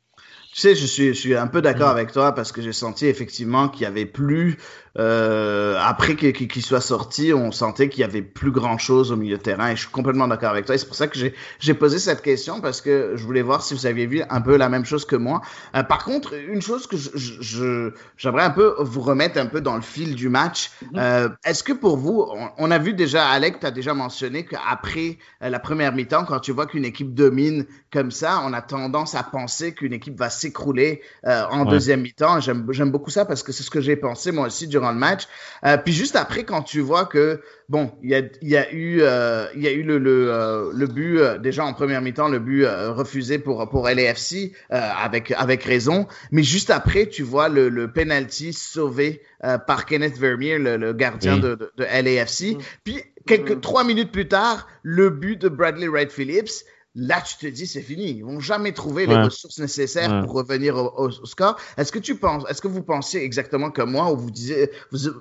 Tu sais, je suis, je suis un peu d'accord mm. avec toi parce que j'ai senti effectivement qu'il y avait plus euh, après qu'il soit sorti, on sentait qu'il y avait plus grand chose au milieu de terrain et je suis complètement d'accord avec toi. Et c'est pour ça que j'ai posé cette question parce que je voulais voir si vous aviez vu un peu la même chose que moi. Euh, par contre, une chose que je j'aimerais un peu vous remettre un peu dans le fil du match. Mm-hmm. Euh, Est-ce que pour vous, on, a vu déjà, Alec, tu as déjà mentionné qu'après euh, la première mi-temps, quand tu vois qu'une équipe domine comme ça, on a tendance à penser qu'une équipe va s'écrouler euh, en deuxième mi-temps. J'aime beaucoup ça parce que c'est ce que j'ai pensé moi aussi durant le match. Euh, puis juste après, quand tu vois que bon, il y a, y a eu, euh, il y a eu le, le, euh, le but euh, déjà en première mi-temps, le but refusé pour pour LAFC avec avec raison. Mais juste après, tu vois le, le penalty sauvé par Kenneth Vermeer, le, gardien de, de, LAFC. Mm. Puis quelques mm. trois minutes plus tard, le but de Bradley Wright Phillips là, tu te dis, c'est fini. Ils vont jamais trouver les ressources nécessaires pour revenir au, score. Est-ce que tu penses, est-ce que vous pensez exactement comme moi, ou vous disiez,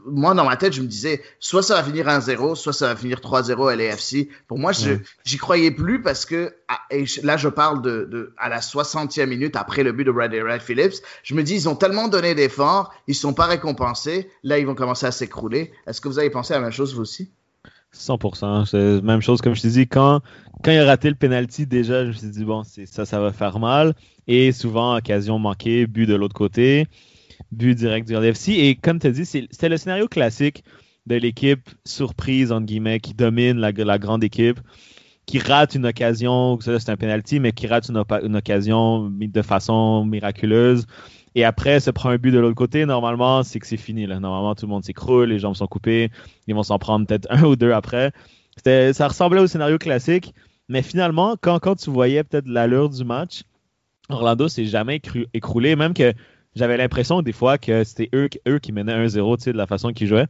moi, dans ma tête, je me disais, soit ça va finir 1-0, soit ça va finir 3-0 à l'AFC. Pour moi, je j'y croyais plus parce que, et là, je parle de, de, à la 60e minute après le but de Brad Red Phillips. Je me dis, ils ont tellement donné d'efforts, ils sont pas récompensés. Là, ils vont commencer à s'écrouler. Est-ce que vous avez pensé à la même chose, vous aussi? 100%. C'est la même chose, comme je te dis, quand, quand il a raté le penalty, déjà, je me suis dit, bon, ça, ça va faire mal. Et souvent, occasion manquée, but de l'autre côté, but direct du LFC. Et comme tu as dit, c'était le scénario classique de l'équipe surprise, entre guillemets, qui domine la, grande équipe, qui rate une occasion, c'est un penalty, mais qui rate une occasion de façon miraculeuse. Et après, se prend un but de l'autre côté, normalement, c'est que c'est fini. Là. Normalement, tout le monde s'écroule, les jambes sont coupées, ils vont s'en prendre peut-être un ou deux après. Ça ressemblait au scénario classique, mais finalement, quand, quand tu voyais peut-être l'allure du match, Orlando s'est jamais écroulé, même que j'avais l'impression des fois que c'était eux, eux qui menaient 1-0 de la façon qu'ils jouaient.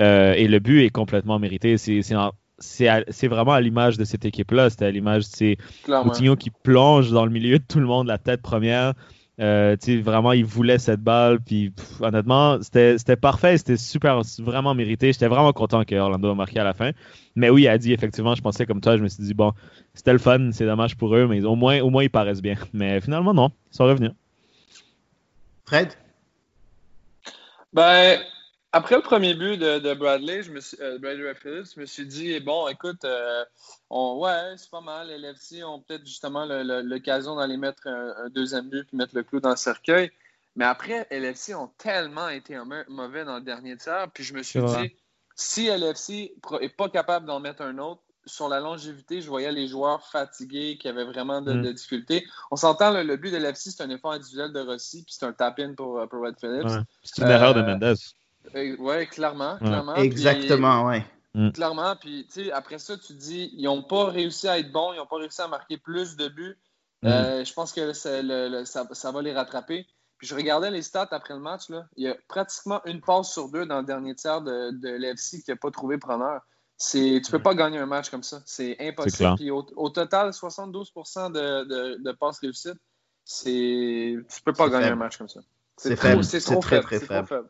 Euh, et le but est complètement mérité. C'est vraiment à l'image de cette équipe-là. C'était à l'image de Coutinho qui plonge dans le milieu de tout le monde, la tête première. Euh, vraiment, il voulait cette balle. Puis honnêtement, c'était parfait. C'était super, vraiment mérité. J'étais vraiment content que Orlando a marqué à la fin. Mais oui, il a dit effectivement, je pensais comme toi. Je me suis dit, bon, c'était le fun. C'est dommage pour eux, mais au moins, au moins, ils paraissent bien. Mais finalement, non. Ils sont revenus. Fred? Ben, après le premier but de, Bradley, je me suis, euh, Bradley Phillips, je me suis dit, bon, écoute, euh, on, ouais, c'est pas mal. Les LFC ont peut-être justement l'occasion d'aller mettre un, deuxième but puis mettre le clou dans le cercueil. Mais après, LFC ont tellement été mauvais dans le dernier tiers. Puis je me suis dit, si LFC n'est pas capable d'en mettre un autre, sur la longévité, je voyais les joueurs fatigués qui avaient vraiment de, mm. difficultés. On s'entend, le, but de l'FC, c'est un effort individuel de Rossi, puis c'est un tap-in pour, pour Red Phillips. C'est une erreur de euh, Oui, clairement, clairement. Exactement, oui. Mm. Clairement, puis après ça, tu dis, ils n'ont pas réussi à être bons, ils n'ont pas réussi à marquer plus de buts. Mm. Euh, je pense que ça, va les rattraper. Puis je regardais les stats après le match, là. il y a pratiquement une passe sur deux dans le dernier tiers de, de l'FC qui n'a pas trouvé preneur. Tu ne peux pas gagner un match comme ça. C'est impossible. Puis au, total, 72 de, de, passes réussites, tu ne peux pas gagner un match comme ça. C'est C'est très, très faible.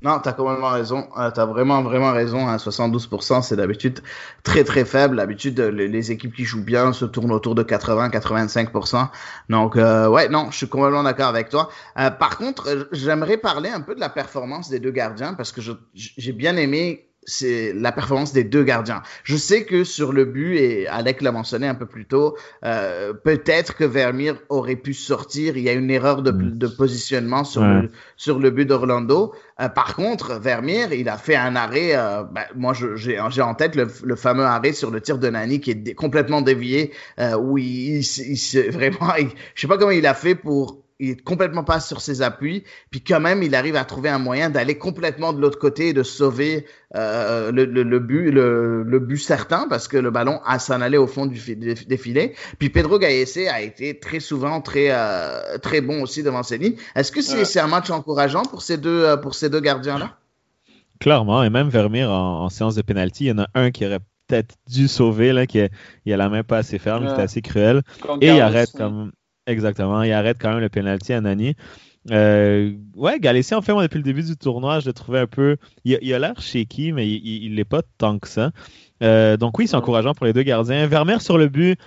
Non, tu as complètement raison. Euh, tu as vraiment, vraiment raison. Hein. 72%, c'est d'habitude très, très faible. D'habitude, les, équipes qui jouent bien se tournent autour de 80-85%. Donc, euh, ouais, non, je suis complètement d'accord avec toi. Euh, par contre, j'aimerais parler un peu de la performance des deux gardiens parce que j'ai bien aimé c'est la performance des deux gardiens. Je sais que sur le but, et Alec l'a mentionné un peu plus tôt, euh, peut-être que Vermeer aurait pu sortir. Il y a une erreur de, mm. de positionnement sur, le, sur le but d'Orlando. Euh, par contre, Vermeer, il a fait un arrêt. Euh, ben, moi, j'ai en tête le, le, fameux arrêt sur le tir de Nani qui est complètement dévié, euh, où il, il, vraiment, je sais pas comment il a fait pour il est complètement pas sur ses appuis, puis quand même il arrive à trouver un moyen d'aller complètement de l'autre côté et de sauver euh, le, le, but le, le, but certain parce que le ballon a s'en aller au fond du des filets. Puis Pedro Gaese a été très souvent très euh, très bon aussi devant ses lignes. Est-ce que c'est un match encourageant pour ces deux euh, pour ces deux gardiens là Clairement, et même Vermeer en, séance de penalty, il y en a un qui aurait peut-être dû sauver là, qui a, il a la main pas assez ferme, c'était assez cruel, et il arrête comme Exactement. Il arrête quand même le penalty à Nani. Euh, ouais, Galécy, en fait, moi, depuis le début du tournoi, je l'ai trouvé un peu. Il, a l'air shaky, mais il n'est pas tant que ça. Euh, donc, oui, c'est encourageant pour les deux gardiens. Vermeer sur le but,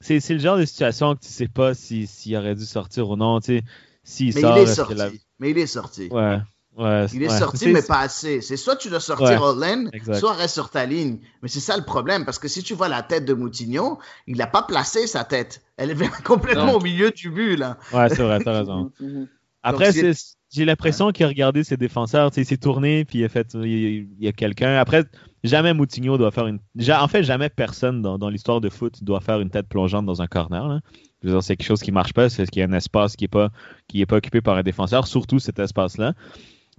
c'est le genre de situation que tu sais pas s'il aurait dû sortir ou non. Tu sais, mais, il est sorti. mais il est sorti. Ouais il est sorti, mais pas assez. C'est soit tu dois sortir ouais, soit reste sur ta ligne. Mais c'est ça le problème, parce que si tu vois la tête de Moutinho, il n'a pas placé sa tête. Elle est complètement au milieu du but, là. Ouais, c'est vrai, t'as raison. Après, j'ai l'impression qu'il a regardé ses défenseurs, il s'est tourné, puis il a fait, il, y a quelqu'un. Après, jamais Moutinho doit faire une. En fait, jamais personne dans, l'histoire de foot doit faire une tête plongeante dans un corner. C'est quelque chose qui marche pas, c'est qu'il y a un espace qui est pas, qui est pas occupé par un défenseur, surtout cet espace-là.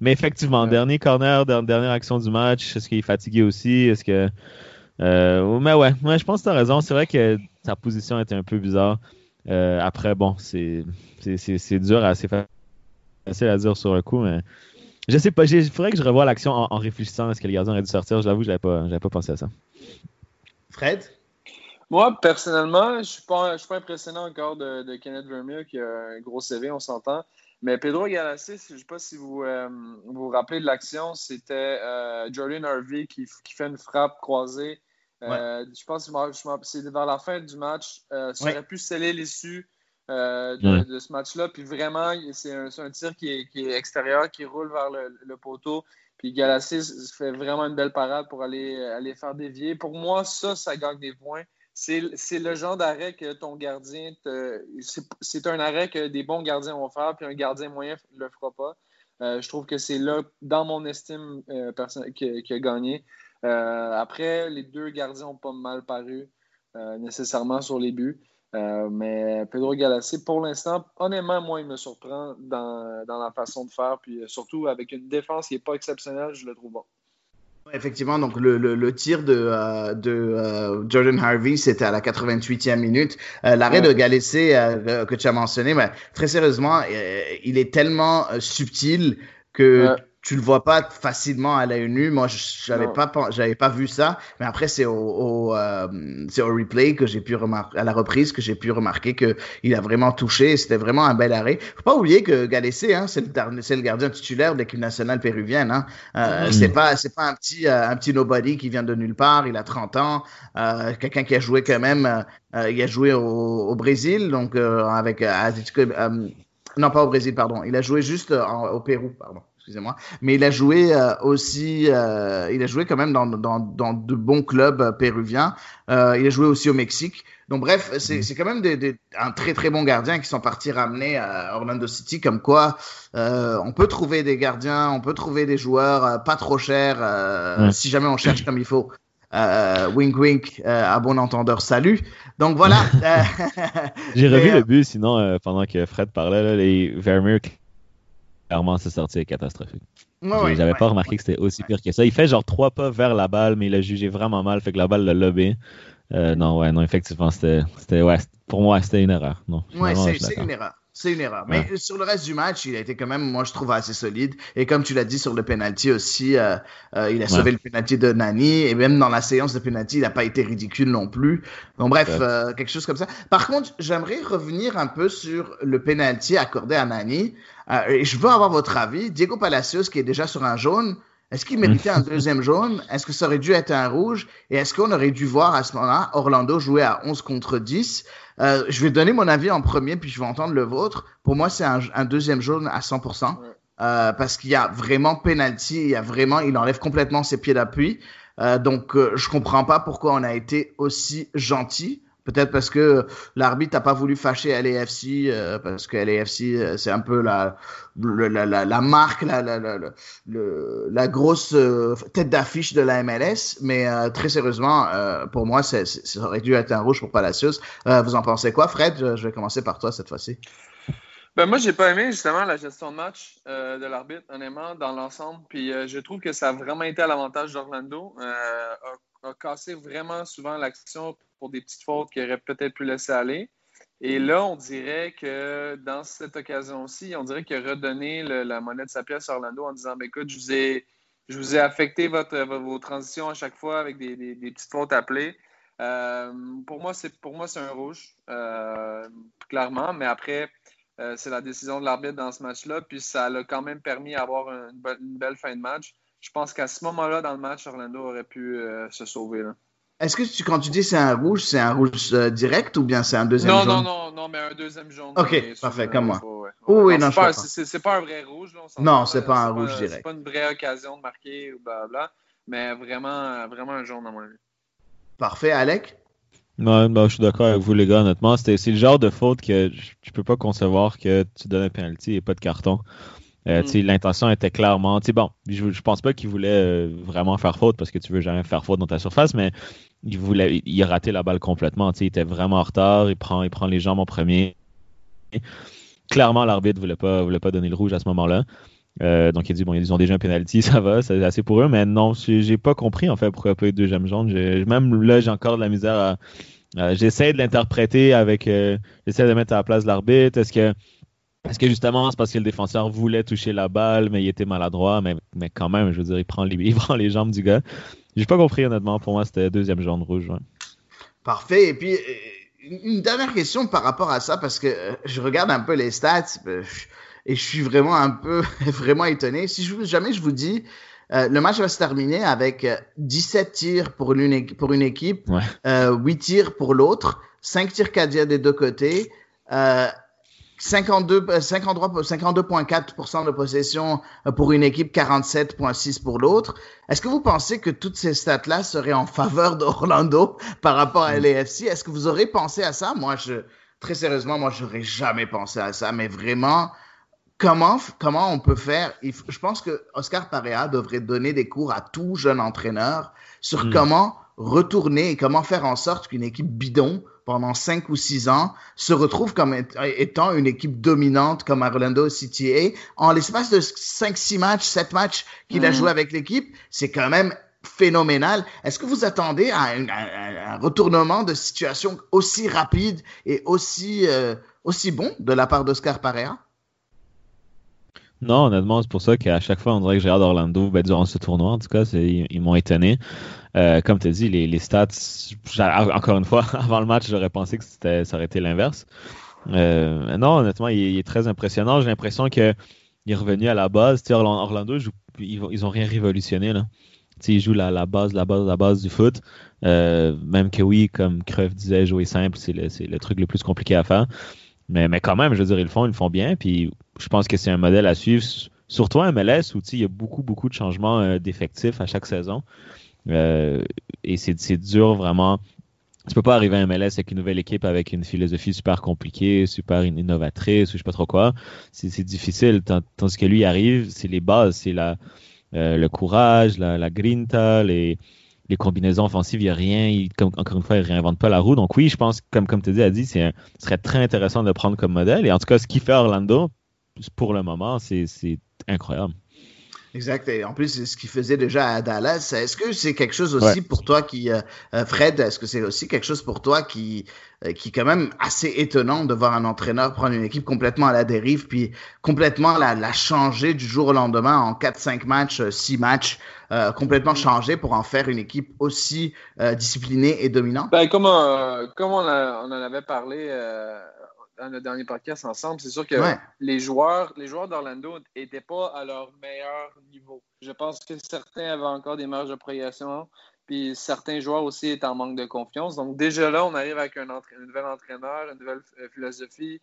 Mais effectivement, dernier corner, dernière action du match, est-ce qu'il est fatigué aussi? Est-ce que. Euh, mais ouais, je pense que tu as raison. C'est vrai que sa position était un peu bizarre. Euh, après, bon, c'est dur, assez facile à dire sur le coup, mais je sais pas. Il faudrait que je revoie l'action en, réfléchissant à ce que le gardien aurait dû sortir. Je l'avoue, je n'avais pas, pas pensé à ça. Fred? Moi, personnellement, je ne suis, pas, suis pas impressionné encore de, Kenneth Vermeer qui a un gros CV, on s'entend. Mais Pedro Galassi, je ne sais pas si vous euh, vous, rappelez de l'action, c'était euh, Jordan Harvey qui, fait une frappe croisée. Euh, je pense que c'est vers la fin du match. ça aurait pu sceller l'issue de, ce match-là. Puis vraiment, c'est un, tir qui est, extérieur, qui roule vers le, poteau. Puis Galassi fait vraiment une belle parade pour aller, aller faire dévier. Pour moi, ça, ça gagne des points c'est le genre d'arrêt que ton gardien. C'est un arrêt que des bons gardiens vont faire, puis un gardien moyen ne le fera pas. Euh, je trouve que c'est là, dans mon estime, euh, qui, a gagné. Euh, après, les deux gardiens n'ont pas mal paru nécessairement sur les buts. mais Pedro Galassi, pour l'instant, honnêtement, moi, il me surprend dans, dans, la façon de faire. Puis surtout avec une défense qui n'est pas exceptionnelle, je le trouve bon. Effectivement, donc le, le, tir de, euh, de euh, Jordan Harvey, c'était à la 88e minute. Euh, l'arrêt de Galessé que tu as mentionné, mais très sérieusement, il est tellement subtil que tu le vois pas facilement à l'œil nu. Moi, j'avais pas, j'avais pas vu ça. Mais après, c'est au, au euh, c'est au replay que j'ai pu remarquer, à la reprise que j'ai pu remarquer que il a vraiment touché. C'était vraiment un bel arrêt. Faut pas oublier que Galessé, hein, c'est le, c'est le gardien titulaire de l'équipe nationale péruvienne. Hein. Euh, mm-hmm. C'est pas, c'est pas un petit, euh, un petit nobody qui vient de nulle part. Il a 30 ans. Euh, quelqu'un qui a joué quand même. Euh, il a joué au, au Brésil, donc avec non pas au Brésil, pardon. Il a joué juste au Pérou, pardon excusez-moi. Mais il a joué euh, aussi, euh, il a joué quand même dans, dans, dans de bons clubs euh, péruviens. il a joué aussi au Mexique. Donc bref, c'est mhm. quand même des, des, un très très bon gardien qui sont partis ramener à Orlando City, comme quoi on peut trouver des gardiens, on peut trouver des joueurs pas trop chers si jamais on cherche comme il faut. wink wink à bon entendeur salut donc voilà j'ai revu le but sinon pendant que Fred parlait là, les Vermeer clairement, c'est sorti catastrophique. J'avais pas remarqué que c'était aussi pire que ça. Il fait genre trois pas vers la balle, mais il a jugé vraiment mal, fait que la balle l'a lobé. Euh, non, ouais, non, effectivement, c'était, ouais, pour moi, c'était une erreur. Non, ouais, c'est une erreur. C'est une erreur. Mais sur le reste du match, il a été quand même, moi, je trouve assez solide. Et comme tu l'as dit sur le penalty aussi, euh, euh, il a sauvé le penalty de Nani. Et même dans la séance de penalty, il n'a pas été ridicule non plus. Donc bref, euh, quelque chose comme ça. Par contre, j'aimerais revenir un peu sur le penalty accordé à Nani. Et je veux avoir votre avis. Diego Palacios, qui est déjà sur un jaune, est-ce qu'il méritait un deuxième jaune? Est-ce que ça aurait dû être un rouge? Et est-ce qu'on aurait dû voir à ce moment-là Orlando jouer à 11 contre 10? Euh, je vais donner mon avis en premier, puis je vais entendre le vôtre. Pour moi, c'est un, un, deuxième jaune à 100%. Euh, parce qu'il y a vraiment penalty, il y a vraiment, il enlève complètement ses pieds d'appui. Euh, donc, euh, je comprends pas pourquoi on a été aussi gentil. Peut-être parce que l'arbitre n'a pas voulu fâcher LAFC, euh, parce que LAFC, euh, c'est un peu la, la, la, la marque, la, la, grosse euh, tête d'affiche de la MLS. Mais euh, très sérieusement, pour moi, ça aurait dû être un rouge pour Palacios. vous en pensez quoi, Fred? Je, vais commencer par toi cette fois-ci. Ben moi, j'ai pas aimé justement la gestion de match de l'arbitre, honnêtement, dans l'ensemble. Puis je trouve que ça a vraiment été à l'avantage d'Orlando. a, a cassé vraiment souvent l'action pour des petites fautes qu'il aurait peut-être pu laisser aller. Et là, on dirait que dans cette occasion-ci, on dirait qu'il a redonné la monnaie de sa pièce à Orlando en disant ben, écoute, je vous ai, je vous ai affecté votre, vos transitions à chaque fois avec des, petites fautes appelées. Euh, pour moi, c'est pour moi c'est un rouge, euh, clairement. Mais après, euh, c'est la décision de l'arbitre dans ce match-là. Puis ça l'a quand même permis d'avoir une, une, belle fin de match. Je pense qu'à ce moment-là, dans le match, Orlando aurait pu se sauver. Là. Est-ce que tu, quand tu dis c'est un rouge, c'est un rouge euh, direct ou bien c'est un deuxième non, jaune? Non, non, non, mais un deuxième jaune. Ok, parfait, comme moi. Oui, non, non c'est pas, un vrai rouge. Là, non, c'est pas un rouge direct. C'est pas une vraie occasion de marquer ou blablabla, mais vraiment, vraiment un jaune à mon avis. Parfait, Alec? Non, bah, je suis d'accord avec vous, les gars, honnêtement. C'est le genre de faute que je peux pas concevoir que tu donnes un penalty et pas de carton. Euh, mm. L'intention était clairement. Bon, je, je pense pas qu'il voulait euh, vraiment faire faute parce que tu veux jamais faire faute dans ta surface, mais il voulait il a raté la balle complètement. Il était vraiment en retard, il prend, il prend les jambes en premier. Clairement, l'arbitre voulait pas, voulait pas donner le rouge à ce moment-là. Euh, donc il dit bon ils ont déjà un penalty, ça va, c'est assez pour eux, mais non, j'ai pas compris en fait pourquoi pas eu deuxième jaune. Même là, j'ai encore de la misère à. J'essaie de l'interpréter avec. J'essaie de mettre à la place l'arbitre. Est-ce que est-ce que justement, c'est parce que le défenseur voulait toucher la balle, mais il était maladroit, mais, mais quand même, je veux dire, il prend les, il prend les jambes du gars. J'ai pas compris, honnêtement. Pour moi, c'était deuxième jaune rouge. Parfait. Et puis, une dernière question par rapport à ça, parce que je regarde un peu les stats et je suis vraiment un peu, vraiment étonné. Si je, jamais je vous dis, le match va se terminer avec 17 tirs pour une, pour une équipe, 8 tirs pour l'autre, 5 tirs cadiens des deux côtés, 52, 52,4% de possession euh, pour une équipe, 47,6% pour l'autre. Est-ce que vous pensez que toutes ces stats-là seraient en faveur d'Orlando par rapport à mm. l'AFC? Est-ce que vous aurez pensé à ça? Moi, je, très sérieusement, moi, j'aurais jamais pensé à ça, mais vraiment, comment, comment on peut faire? Je pense que Oscar Parea devrait donner des cours à tout jeune entraîneur sur mm. comment retourner et comment faire en sorte qu'une équipe bidon pendant cinq ou six ans se retrouve comme étant une équipe dominante comme Orlando City A. En l'espace de cinq, six matchs, sept matchs qu'il a mm. joué avec l'équipe, c'est quand même phénoménal. Est-ce que vous attendez à un, retournement de situation aussi rapide et aussi, euh, aussi bon de la part d'Oscar Parea? Non, honnêtement, c'est pour ça qu'à chaque fois, on dirait que j'ai hâte d'Orlando ben, durant ce tournoi. En tout cas, ils m'ont étonné. Euh, comme tu as dit, les, stats, encore une fois, avant le match, j'aurais pensé que ça aurait été l'inverse. Euh, non, honnêtement, il, est très impressionnant. J'ai l'impression qu'il est revenu à la base. Orlando, ils, ils ont rien révolutionné. Là. ils jouent la, base, la base, la base du foot. Euh, même que oui, comme Creve disait, jouer simple, c'est le, truc le plus compliqué à faire. Mais, mais quand même, je veux dire, ils le font, ils le font bien. Puis je pense que c'est un modèle à suivre. Surtout un MLS où il y a beaucoup, beaucoup de changements d'effectifs à chaque saison. Euh, et c'est dur vraiment. Tu peux pas arriver à MLS avec une nouvelle équipe avec une philosophie super compliquée, super innovatrice ou je sais pas trop quoi. C'est difficile. Tandis que lui arrive, c'est les bases, c'est euh, le courage, la, grinta, les, les combinaisons offensives, il n'y a rien. comme, encore une fois, il ne réinvente pas la roue. Donc oui, je pense, comme, comme tu dis, a dit, ce serait très intéressant de prendre comme modèle. Et en tout cas, ce qu'il fait Orlando, pour le moment, c'est incroyable. Exact. Et en plus, c'est ce qu'il faisait déjà à Dallas. Est-ce que c'est quelque chose aussi pour toi qui, euh, euh, Fred, est-ce que c'est aussi quelque chose pour toi qui, euh, qui est quand même assez étonnant de voir un entraîneur prendre une équipe complètement à la dérive, puis complètement la, la changer du jour au lendemain en 4-5 matchs, 6 matchs, complètement changer pour en faire une équipe aussi disciplinée et dominante? Ben, comme, comme on, on, en avait parlé dans le dernier podcast ensemble, c'est sûr que les joueurs, les joueurs d'Orlando n'étaient pas à leur meilleur niveau. Je pense que certains avaient encore des marges de progression, puis certains joueurs aussi étaient en manque de confiance. Donc déjà là, on arrive avec un, nouvel entraîneur, une nouvelle euh, philosophie.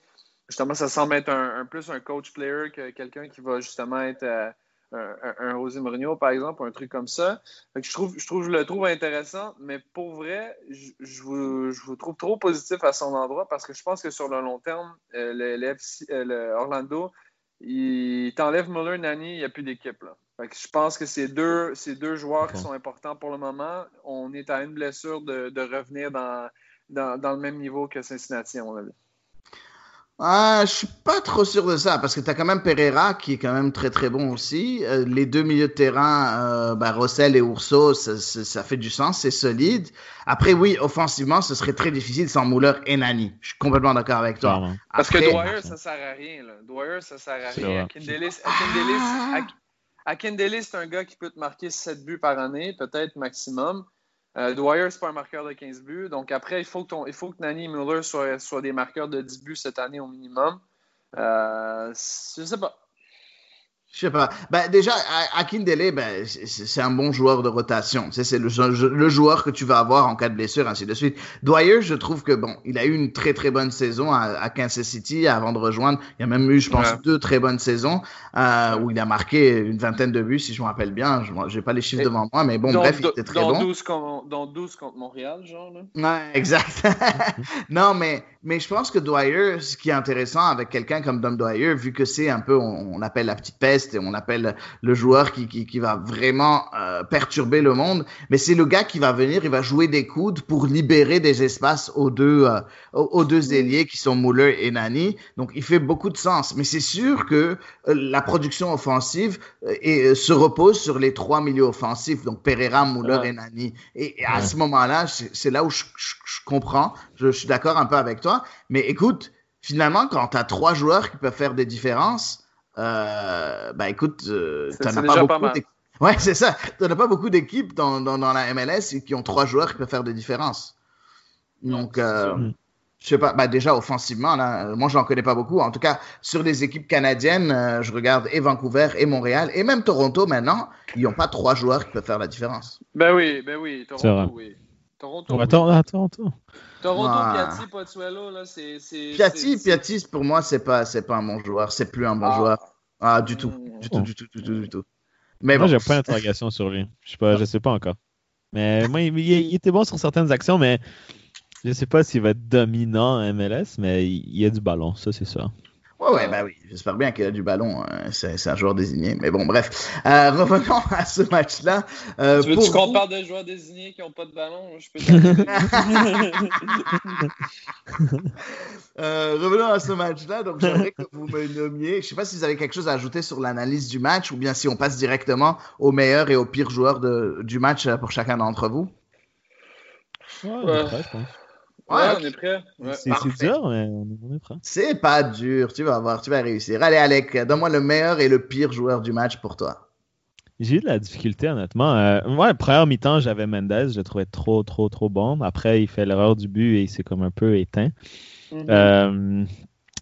Justement, ça semble être un, plus un coach player que quelqu'un qui va justement être euh, un, un, José Mourinho, par exemple, un truc comme ça. je, trouve, je, trouve, je le trouve intéressant, mais pour vrai, je, je, vous, je, vous, trouve trop positif à son endroit parce que je pense que sur le long terme, euh, le, euh, le, Orlando, il t'enlève Muller, Nani, il n'y a plus d'équipe. je pense que c'est deux, ces deux joueurs qui sont importants pour le moment. On est à une blessure de, de revenir dans, dans, dans, le même niveau que Cincinnati, à mon avis. Ah, je suis pas trop sûr de ça parce que tu as quand même Pereira qui est quand même très très bon aussi. Euh, les deux milieux de terrain, euh, bah, Rossel et Urso, ça, ça, fait du sens, c'est solide. Après, oui, offensivement, ce serait très difficile sans Muller et Nani. Je suis complètement d'accord avec toi. parce que Dwyer, ça sert à rien. Là. Dwyer, ça sert à rien. Akindelis, Akindelis, c'est un gars qui peut te marquer 7 buts par année, peut-être maximum. Euh, Dwyer, c'est pas un marqueur de 15 buts. Donc après, il faut que, ton, et Muller soient, soient, des marqueurs de 10 buts cette année au minimum. Euh, je sais pas. Je sais pas. Ben, déjà, Akindele, ben, c'est un bon joueur de rotation. C'est le, le, joueur que tu vas avoir en cas de blessure, ainsi de suite. Dwyer, je trouve que bon, il a eu une très très bonne saison à, Kansas City avant de rejoindre. Il y a même eu, je pense, deux très bonnes saisons euh, où il a marqué une vingtaine de buts, si je me rappelle bien. Je n'ai pas les chiffres devant moi, mais bon, bref, il était très dans bon. 12 contre, dans 12 contre Montréal, genre. Là. Ouais, exact. non, mais, mais je pense que Dwyer, ce qui est intéressant avec quelqu'un comme Dom Dwyer, vu que c'est un peu, on, on appelle la petite peste, et on appelle le joueur qui, qui, qui va vraiment euh, perturber le monde. Mais c'est le gars qui va venir, il va jouer des coudes pour libérer des espaces aux deux, euh, aux, deux ailiers qui sont Muller et Nani. Donc il fait beaucoup de sens. Mais c'est sûr que euh, la production offensive et, se repose sur les trois milieux offensifs, donc Pereira, Muller et Nani. Et, à ce moment-là, c'est là où je, comprends. Je, je suis d'accord un peu avec toi. Mais écoute, finalement, quand tu as trois joueurs qui peuvent faire des différences, bah écoute, euh, tu n'en as pas beaucoup. Ouais, c'est ça. Tu n'as pas beaucoup d'équipes dans, dans, dans, la MLS qui ont trois joueurs qui peuvent faire des différences. Donc, euh, je sais pas, bah déjà offensivement, là, moi j'en connais pas beaucoup. En tout cas, sur les équipes canadiennes, euh, je regarde et Vancouver et Montréal et même Toronto maintenant, ils n'ont pas trois joueurs qui peuvent faire la différence. Ben oui, ben oui, Toronto, oui. Toronto. Attends, attends, attends. Toronto, ah. Piatti, Pozzuelo, là, c'est. Piatti, Piatti, pour moi, c'est pas, c'est pas un bon joueur. C'est plus un bon ah. joueur. Ah, du tout. Mm. Du tout, du tout, du tout, du tout. Mais moi, j'ai pas d'interrogation sur lui. Je sais pas, je sais pas encore. Mais moi, il, était bon sur certaines actions, mais je sais pas s'il va être dominant en MLS, mais il, y a du ballon, ça, c'est ça. Ouais, ouais, bah oui, j'espère bien qu'il a du ballon. Hein. C'est un joueur désigné. Mais bon, bref. Euh, revenons à ce match-là. Euh, tu veux qu'on parle de joueurs désignés qui n'ont pas de ballon? Je peux euh, Revenons à ce match-là. Donc, j'aimerais que vous me nommiez. Je sais pas si vous avez quelque chose à ajouter sur l'analyse du match ou bien si on passe directement au meilleur et au pire joueur de, du match pour chacun d'entre vous. Ouais, je pense. Ouais, on est prêt. C'est dur, mais on est prêt. C'est pas dur, tu vas voir, tu vas réussir. Allez, Alec, donne-moi le meilleur et le pire joueur du match pour toi. J'ai eu de la difficulté, honnêtement. Euh, moi, première mi-temps, j'avais Mendez, je le trouvais trop, trop, trop bon. Après, il fait l'erreur du but et il s'est comme un peu éteint. Mm-hmm. Euh,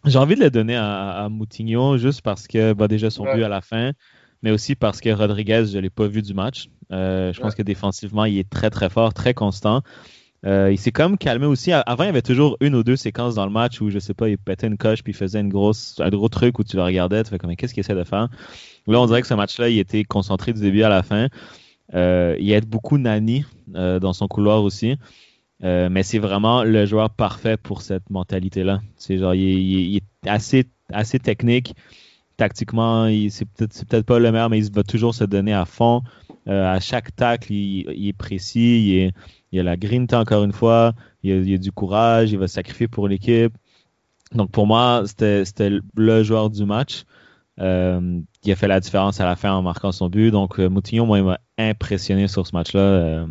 j'ai envie de le donner à, Moutinho juste parce que bah, déjà son but à la fin, mais aussi parce que Rodriguez, je ne l'ai pas vu du match. Euh, je pense que défensivement, il est très, très fort, très constant. Euh, il s'est quand même calmé aussi. Avant, il y avait toujours une ou deux séquences dans le match où, je sais pas, il pétait une coche puis il faisait une grosse, un gros truc où tu le regardais, tu fais comme, qu'est-ce qu'il essaie de faire? Là, on dirait que ce match-là, il était concentré du début à la fin. Euh, il aide beaucoup Nani euh, dans son couloir aussi. mais c'est vraiment le joueur parfait pour cette mentalité-là. C'est genre, il, est assez, assez technique. Tactiquement, c'est peut-être peut pas le meilleur, mais il va toujours se donner à fond. à chaque tacle, il, il est précis, il est, il y a la grinta encore une fois, il y a, du courage, il va sacrifier pour l'équipe. Donc pour moi, c'était le joueur du match. Euh, il a fait la différence à la fin en marquant son but. Donc euh, Moutinho, moi, il m'a impressionné sur ce match-là. Euh,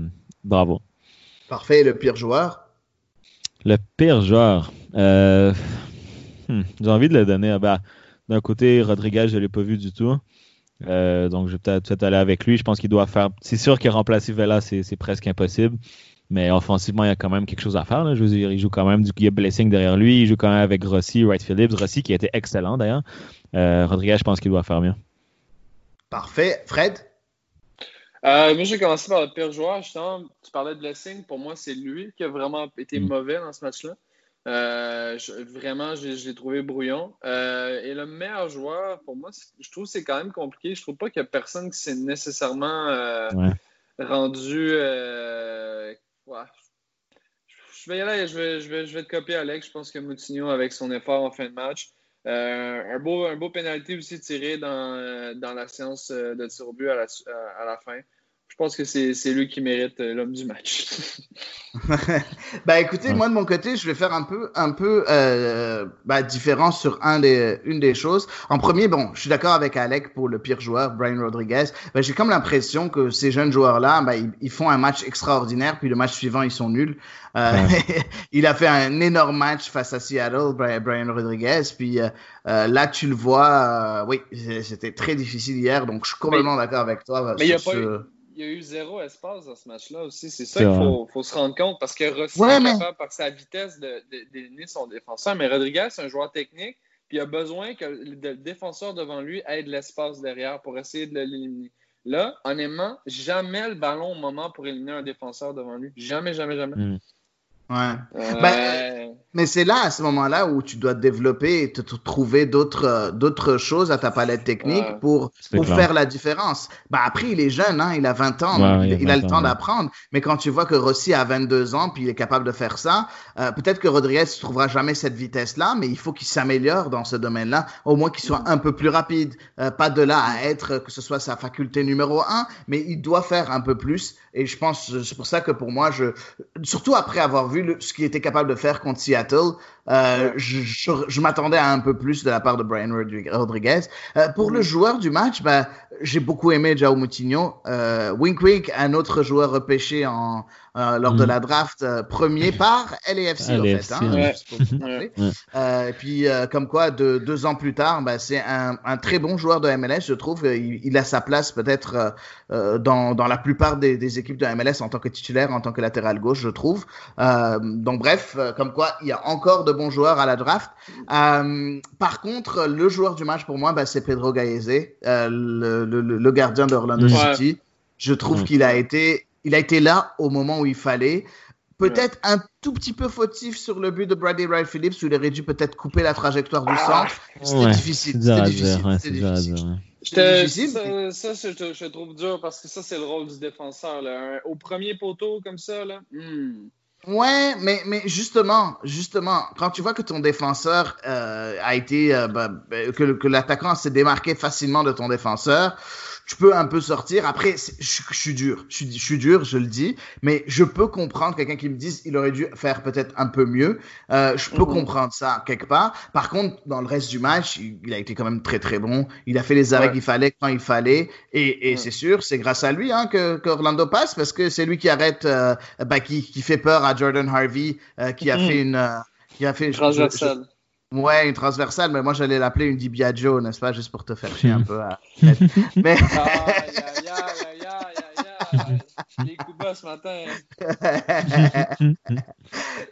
bravo. Parfait. le pire joueur? Le pire joueur. Hmm, j'ai envie de le donner. Bah, D'un côté, Rodriguez, je ne l'ai pas vu du tout. donc, je vais peut-être aller avec lui. Je pense qu'il doit faire. C'est sûr que remplacer Vela, c'est presque impossible. Mais offensivement, il y a quand même quelque chose à faire. Là. Je veux dire, il joue quand même du il y a Blessing derrière lui. Il joue quand même avec Rossi, Wright Phillips. Rossi qui était excellent d'ailleurs. Euh, Rodriguez, je pense qu'il doit faire mieux. Parfait. Fred? Euh, moi, j'ai commencé par le pire joueur. tu parlais de Blessing. Pour moi, c'est lui qui a vraiment été mm. mauvais dans ce match-là. Euh, vraiment, je, l'ai trouvé brouillon. et le meilleur joueur, pour moi, je trouve que c'est quand même compliqué. Je trouve pas qu'il y a personne qui s'est nécessairement rendu je vais y aller, je vais, je, vais, je vais te copier Alex. Je pense que Moutinho, avec son effort en fin de match, euh, un, beau, un beau pénalty aussi tiré dans, euh, dans la séance euh, de tir au but à la, à la fin je pense que c'est lui qui mérite euh, l'homme du match. bah écoutez, moi de mon côté, je vais faire un peu, un peu euh, bah, différent sur un des, une des choses. En premier, bon, je suis d'accord avec Alec pour le pire joueur, Brian Rodriguez. Bah, J'ai comme l'impression que ces jeunes joueurs-là, bah, ils, font un match extraordinaire, puis le match suivant, ils sont nuls. Euh, il a fait un énorme match face à Seattle, Brian, Rodriguez. Puis euh, là, tu le vois, oui, c'était très difficile hier, donc je suis complètement d'accord avec toi. Mais il a pas il y a eu zéro espace dans ce match-là aussi. C'est ça qu'il faut, faut, se rendre compte parce que Rossi est capable, par sa vitesse, d'éliminer son défenseur. Mais Rodriguez, c'est un joueur technique, puis il a besoin que le défenseur devant lui ait de l'espace derrière pour essayer de l'éliminer. Là, honnêtement, jamais le ballon au moment pour éliminer un défenseur devant lui. Jamais, jamais, jamais. Hmm. Ouais. Ben, mais c'est là, à ce moment-là, où tu dois développer et te, trouver d'autres, euh, d'autres choses à ta palette technique pour, pour faire la différence. Ben, après, il est jeune, hein, il a 20 ans, il, a, le temps d'apprendre. Mais quand tu vois que Rossi a 22 ans, puis il est capable de faire ça, euh, peut-être que Rodriguez ne trouvera jamais cette vitesse-là, mais il faut qu'il s'améliore dans ce domaine-là, au moins qu'il soit un peu plus rapide. Euh, pas de là à être, que ce soit sa faculté numéro un, mais il doit faire un peu plus. Et je pense, c'est pour ça que pour moi, je, surtout après avoir vu ce qu'il était capable de faire contre Seattle, euh, je, je, m'attendais à un peu plus de la part de Brian Rodriguez. Euh, pour le joueur du match, bah, j'ai beaucoup aimé Jao Moutinho. Euh, Wink un autre joueur repêché en, euh, lors de mm. la draft, euh, premier par LAFC, en fait. Hein, et puis, comme quoi, de, deux ans plus tard, bah, c'est un, un, très bon joueur de MLS, je trouve. Il, il a sa place peut-être dans, dans la plupart des, des, équipes de MLS en tant que titulaire, en tant que latéral gauche, je trouve. Euh, donc bref, euh, comme quoi, il y a encore de bons joueurs à la draft. Euh, par contre, le joueur du match pour moi, bah, c'est Pedro Gaese, euh, le, le, le, gardien d'Orlando ouais. City. Je trouve ouais. qu'il a été, il a été là au moment où il fallait. Peut-être ouais. un tout petit peu fautif sur le but de Bradley Wright Phillips où il aurait dû peut-être couper la trajectoire du centre. C'était difficile. C'était difficile. C'était difficile. difficile. Ça, ça je, je, trouve dur parce que ça, c'est le rôle du défenseur. Là. Au premier poteau, comme ça, là. Hmm. Ouais, mais, mais justement, justement, quand tu vois que ton défenseur euh, a été, euh, bah, que, que l'attaquant s'est démarqué facilement de ton défenseur, je peux un peu sortir. Après, je, je, suis dur, je, je, suis dur, je le dis, mais je peux comprendre quelqu'un qui me dise il aurait dû faire peut-être un peu mieux. Euh, je peux mmh. comprendre ça quelque part. Par contre, dans le reste du match, il, il a été quand même très très bon. Il a fait les arrêts ouais. qu'il fallait quand il fallait, et, et c'est sûr, c'est grâce à lui hein, que, que Orlando passe parce que c'est lui qui arrête, euh, bah, qui, qui fait peur à Jordan Harvey, euh, qui a mmh. fait une, euh, qui a fait. Ouais, une transversale, mais moi j'allais l'appeler une Dibia Joe, n'est-ce pas, juste pour te faire chier un peu. À... mais... Les coups bas ce matin.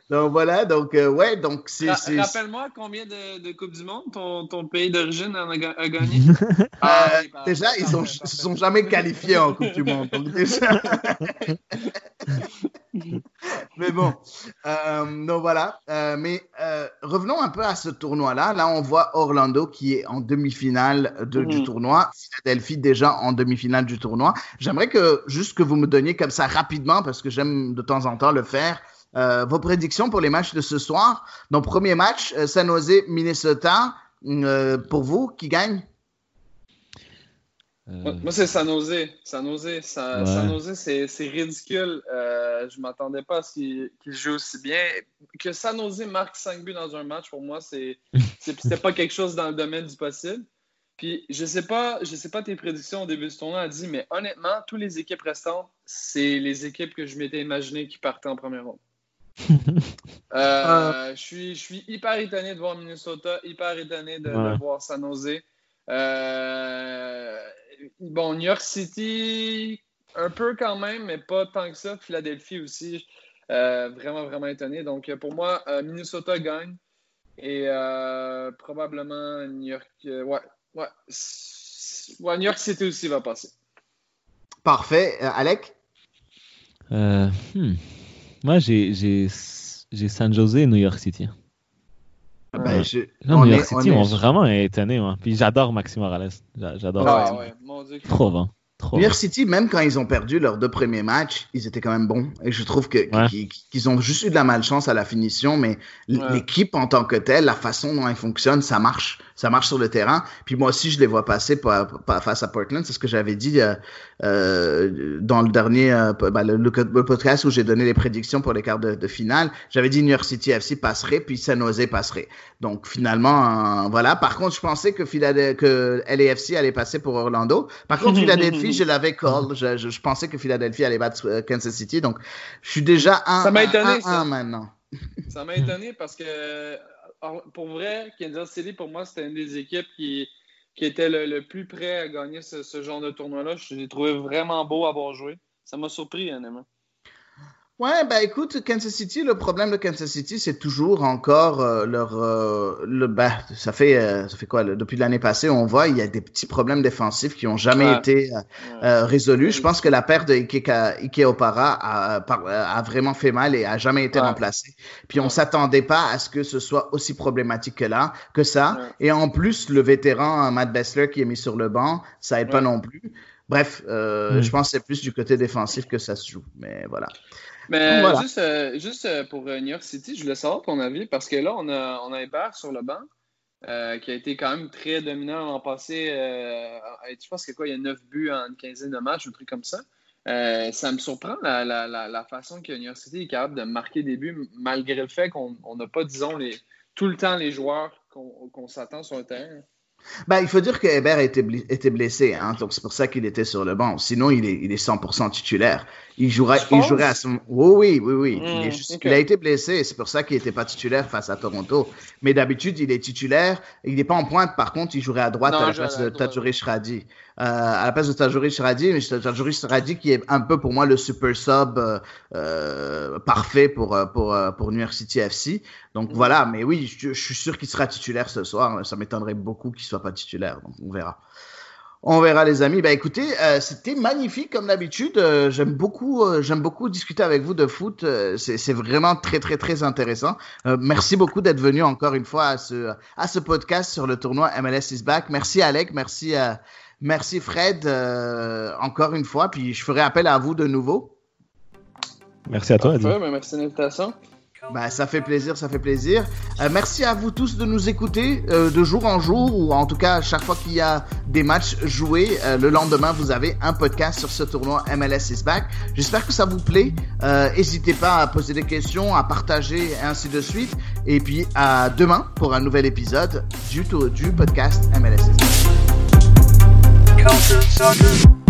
donc voilà, donc euh, ouais, donc c'est. Ra Rappelle-moi combien de, de, Coupes du Monde ton, ton pays d'origine a, a, gagné? ah, euh, déjà, ils ne se sont jamais qualifiés en Coupe du Monde. Donc déjà. mais bon, euh, donc voilà. Euh, mais euh, revenons un peu à ce tournoi-là. Là, on voit Orlando qui est en demi-finale mmh. du tournoi. Philadelphie déjà en demi-finale du tournoi. J'aimerais que juste que vous me donniez comme ça rapidement, parce que j'aime de temps en temps le faire, euh, vos prédictions pour les matchs de ce soir. Donc, premier match, euh, San Jose, Minnesota. Euh, pour vous, qui gagne? Euh... Moi, c'est San Jose. San Jose, San, ouais. San Jose c'est ridicule. Euh, je ne m'attendais pas à ce qu'il qu joue aussi bien. Que San Jose marque 5 buts dans un match, pour moi, c'était pas quelque chose dans le domaine du possible. Puis, je sais pas, je sais pas tes prédictions au début du tournoi, dit, mais honnêtement, toutes les équipes restantes, c'est les équipes que je m'étais imaginé qui partaient en première ronde. euh, je, suis, je suis hyper étonné de voir Minnesota, hyper étonné de, ouais. de voir San Jose. Euh, bon, New York City, un peu quand même, mais pas tant que ça. Philadelphie aussi, euh, vraiment, vraiment étonné. Donc, pour moi, euh, Minnesota gagne et euh, probablement New York. ouais, ouais. ouais. New York City aussi va passer. Parfait. Alec? Hmm. Moi, j'ai San Jose et New York City. Ben, je... non, New York City m'ont vraiment étonné. Moi. Puis j'adore Maxime Morales. J'adore. Ah, ouais. Mon Dieu, Trop bon. Trop New York City, même quand ils ont perdu leurs deux premiers matchs, ils étaient quand même bons. Et je trouve ouais. qu'ils qu ont juste eu de la malchance à la finition, mais ouais. l'équipe en tant que telle, la façon dont elle fonctionne, ça marche. Ça marche sur le terrain. Puis moi aussi, je les vois passer pas, pas face à Portland. C'est ce que j'avais dit euh, euh, dans le dernier euh, bah, le, le, podcast où j'ai donné les prédictions pour les quarts de, de finale. J'avais dit New York City FC passerait, puis San Jose passerait. Donc finalement, voilà. Par contre, je pensais que, que LAFC allait passer pour Orlando. Par contre, Philadelphie, je l'avais call. Je, je, je, pensais que Philadelphie allait battre Kansas City. Donc, je suis déjà un, ça m'a étonné, un, ça. maintenant. Ça m'a étonné parce que pour vrai, Kansas City, pour moi, c'était une des équipes qui, était le, plus prêt à gagner ce, ce genre de tournoi-là. Je l'ai trouvé vraiment beau à avoir joué. Ça m'a surpris, honnêtement. Ouais, bah écoute, Kansas City, le problème de Kansas City, c'est toujours encore euh, leur euh, le bah ça fait euh, ça fait quoi depuis l'année passée, on voit il y a des petits problèmes défensifs qui ont jamais ouais. été ouais. résolus. Ouais. Je pense que la perte de Ike, Ike Opara a, a, vraiment fait mal et a jamais été remplacée. Puis on s'attendait pas à ce que ce soit aussi problématique que là, que ça. Et en plus, le vétéran Matt Bessler qui est mis sur le banc, ça aide pas non plus. Bref, mm. je pense que c'est plus du côté défensif que ça se joue. Mais voilà. Mais voilà. juste, euh, juste euh, pour New York City, je voulais savoir ton avis parce que là, on a, on a Hébert sur le banc euh, qui a été quand même très dominant l'an passé. Euh, je pense que quoi, il y a 9 buts en une quinzaine de matchs, un truc comme ça. ça me surprend la, la, la, la façon que New York City est capable de marquer des buts malgré le fait qu'on n'a pas, disons, les, tout le temps les joueurs qu'on qu s'attend sur le terrain. Ben, il faut dire que Hébert était, était blessé, hein, donc c'est pour ça qu'il était sur le banc. Sinon, il est, il est 100% titulaire. Il jouerait, il jouerait à son. Oui, oui, oui, oui. Mmh, il, est juste, okay. il, a été blessé, c'est pour ça qu'il n'était pas titulaire face à Toronto. Mais d'habitude, il est titulaire. Il n'est pas en pointe, par contre, il jouerait à droite non, à la place de Shradi. À la place de Tajuri Shradi, mais Tajuri Shradi qui est un peu pour moi le super sub parfait pour, pour, pour New York City FC. Donc voilà, mais oui, je, je suis sûr qu'il sera titulaire ce soir. Ça m'étonnerait beaucoup qu'il soit pas titulaire, donc on verra. On verra les amis. Bah écoutez, euh, c'était magnifique comme d'habitude. Euh, j'aime beaucoup, euh, j'aime beaucoup discuter avec vous de foot. c'est vraiment très très très intéressant. merci beaucoup d'être venu encore une fois à ce à ce podcast sur le tournoi MLS is back. Merci Alec, merci merci Fred encore une fois. Puis je ferai appel à vous de nouveau. Merci à toi. merci de l'invitation. Bah, ça fait plaisir, ça fait plaisir. Euh, merci à vous tous de nous écouter euh, de jour en jour, ou en tout cas chaque fois qu'il y a des matchs joués, euh, le lendemain vous avez un podcast sur ce tournoi MLS is back. J'espère que ça vous plaît. N'hésitez pas à poser des questions, à partager et ainsi de suite. Et puis à demain pour un nouvel épisode du, du podcast MLS is back. culture Suckers.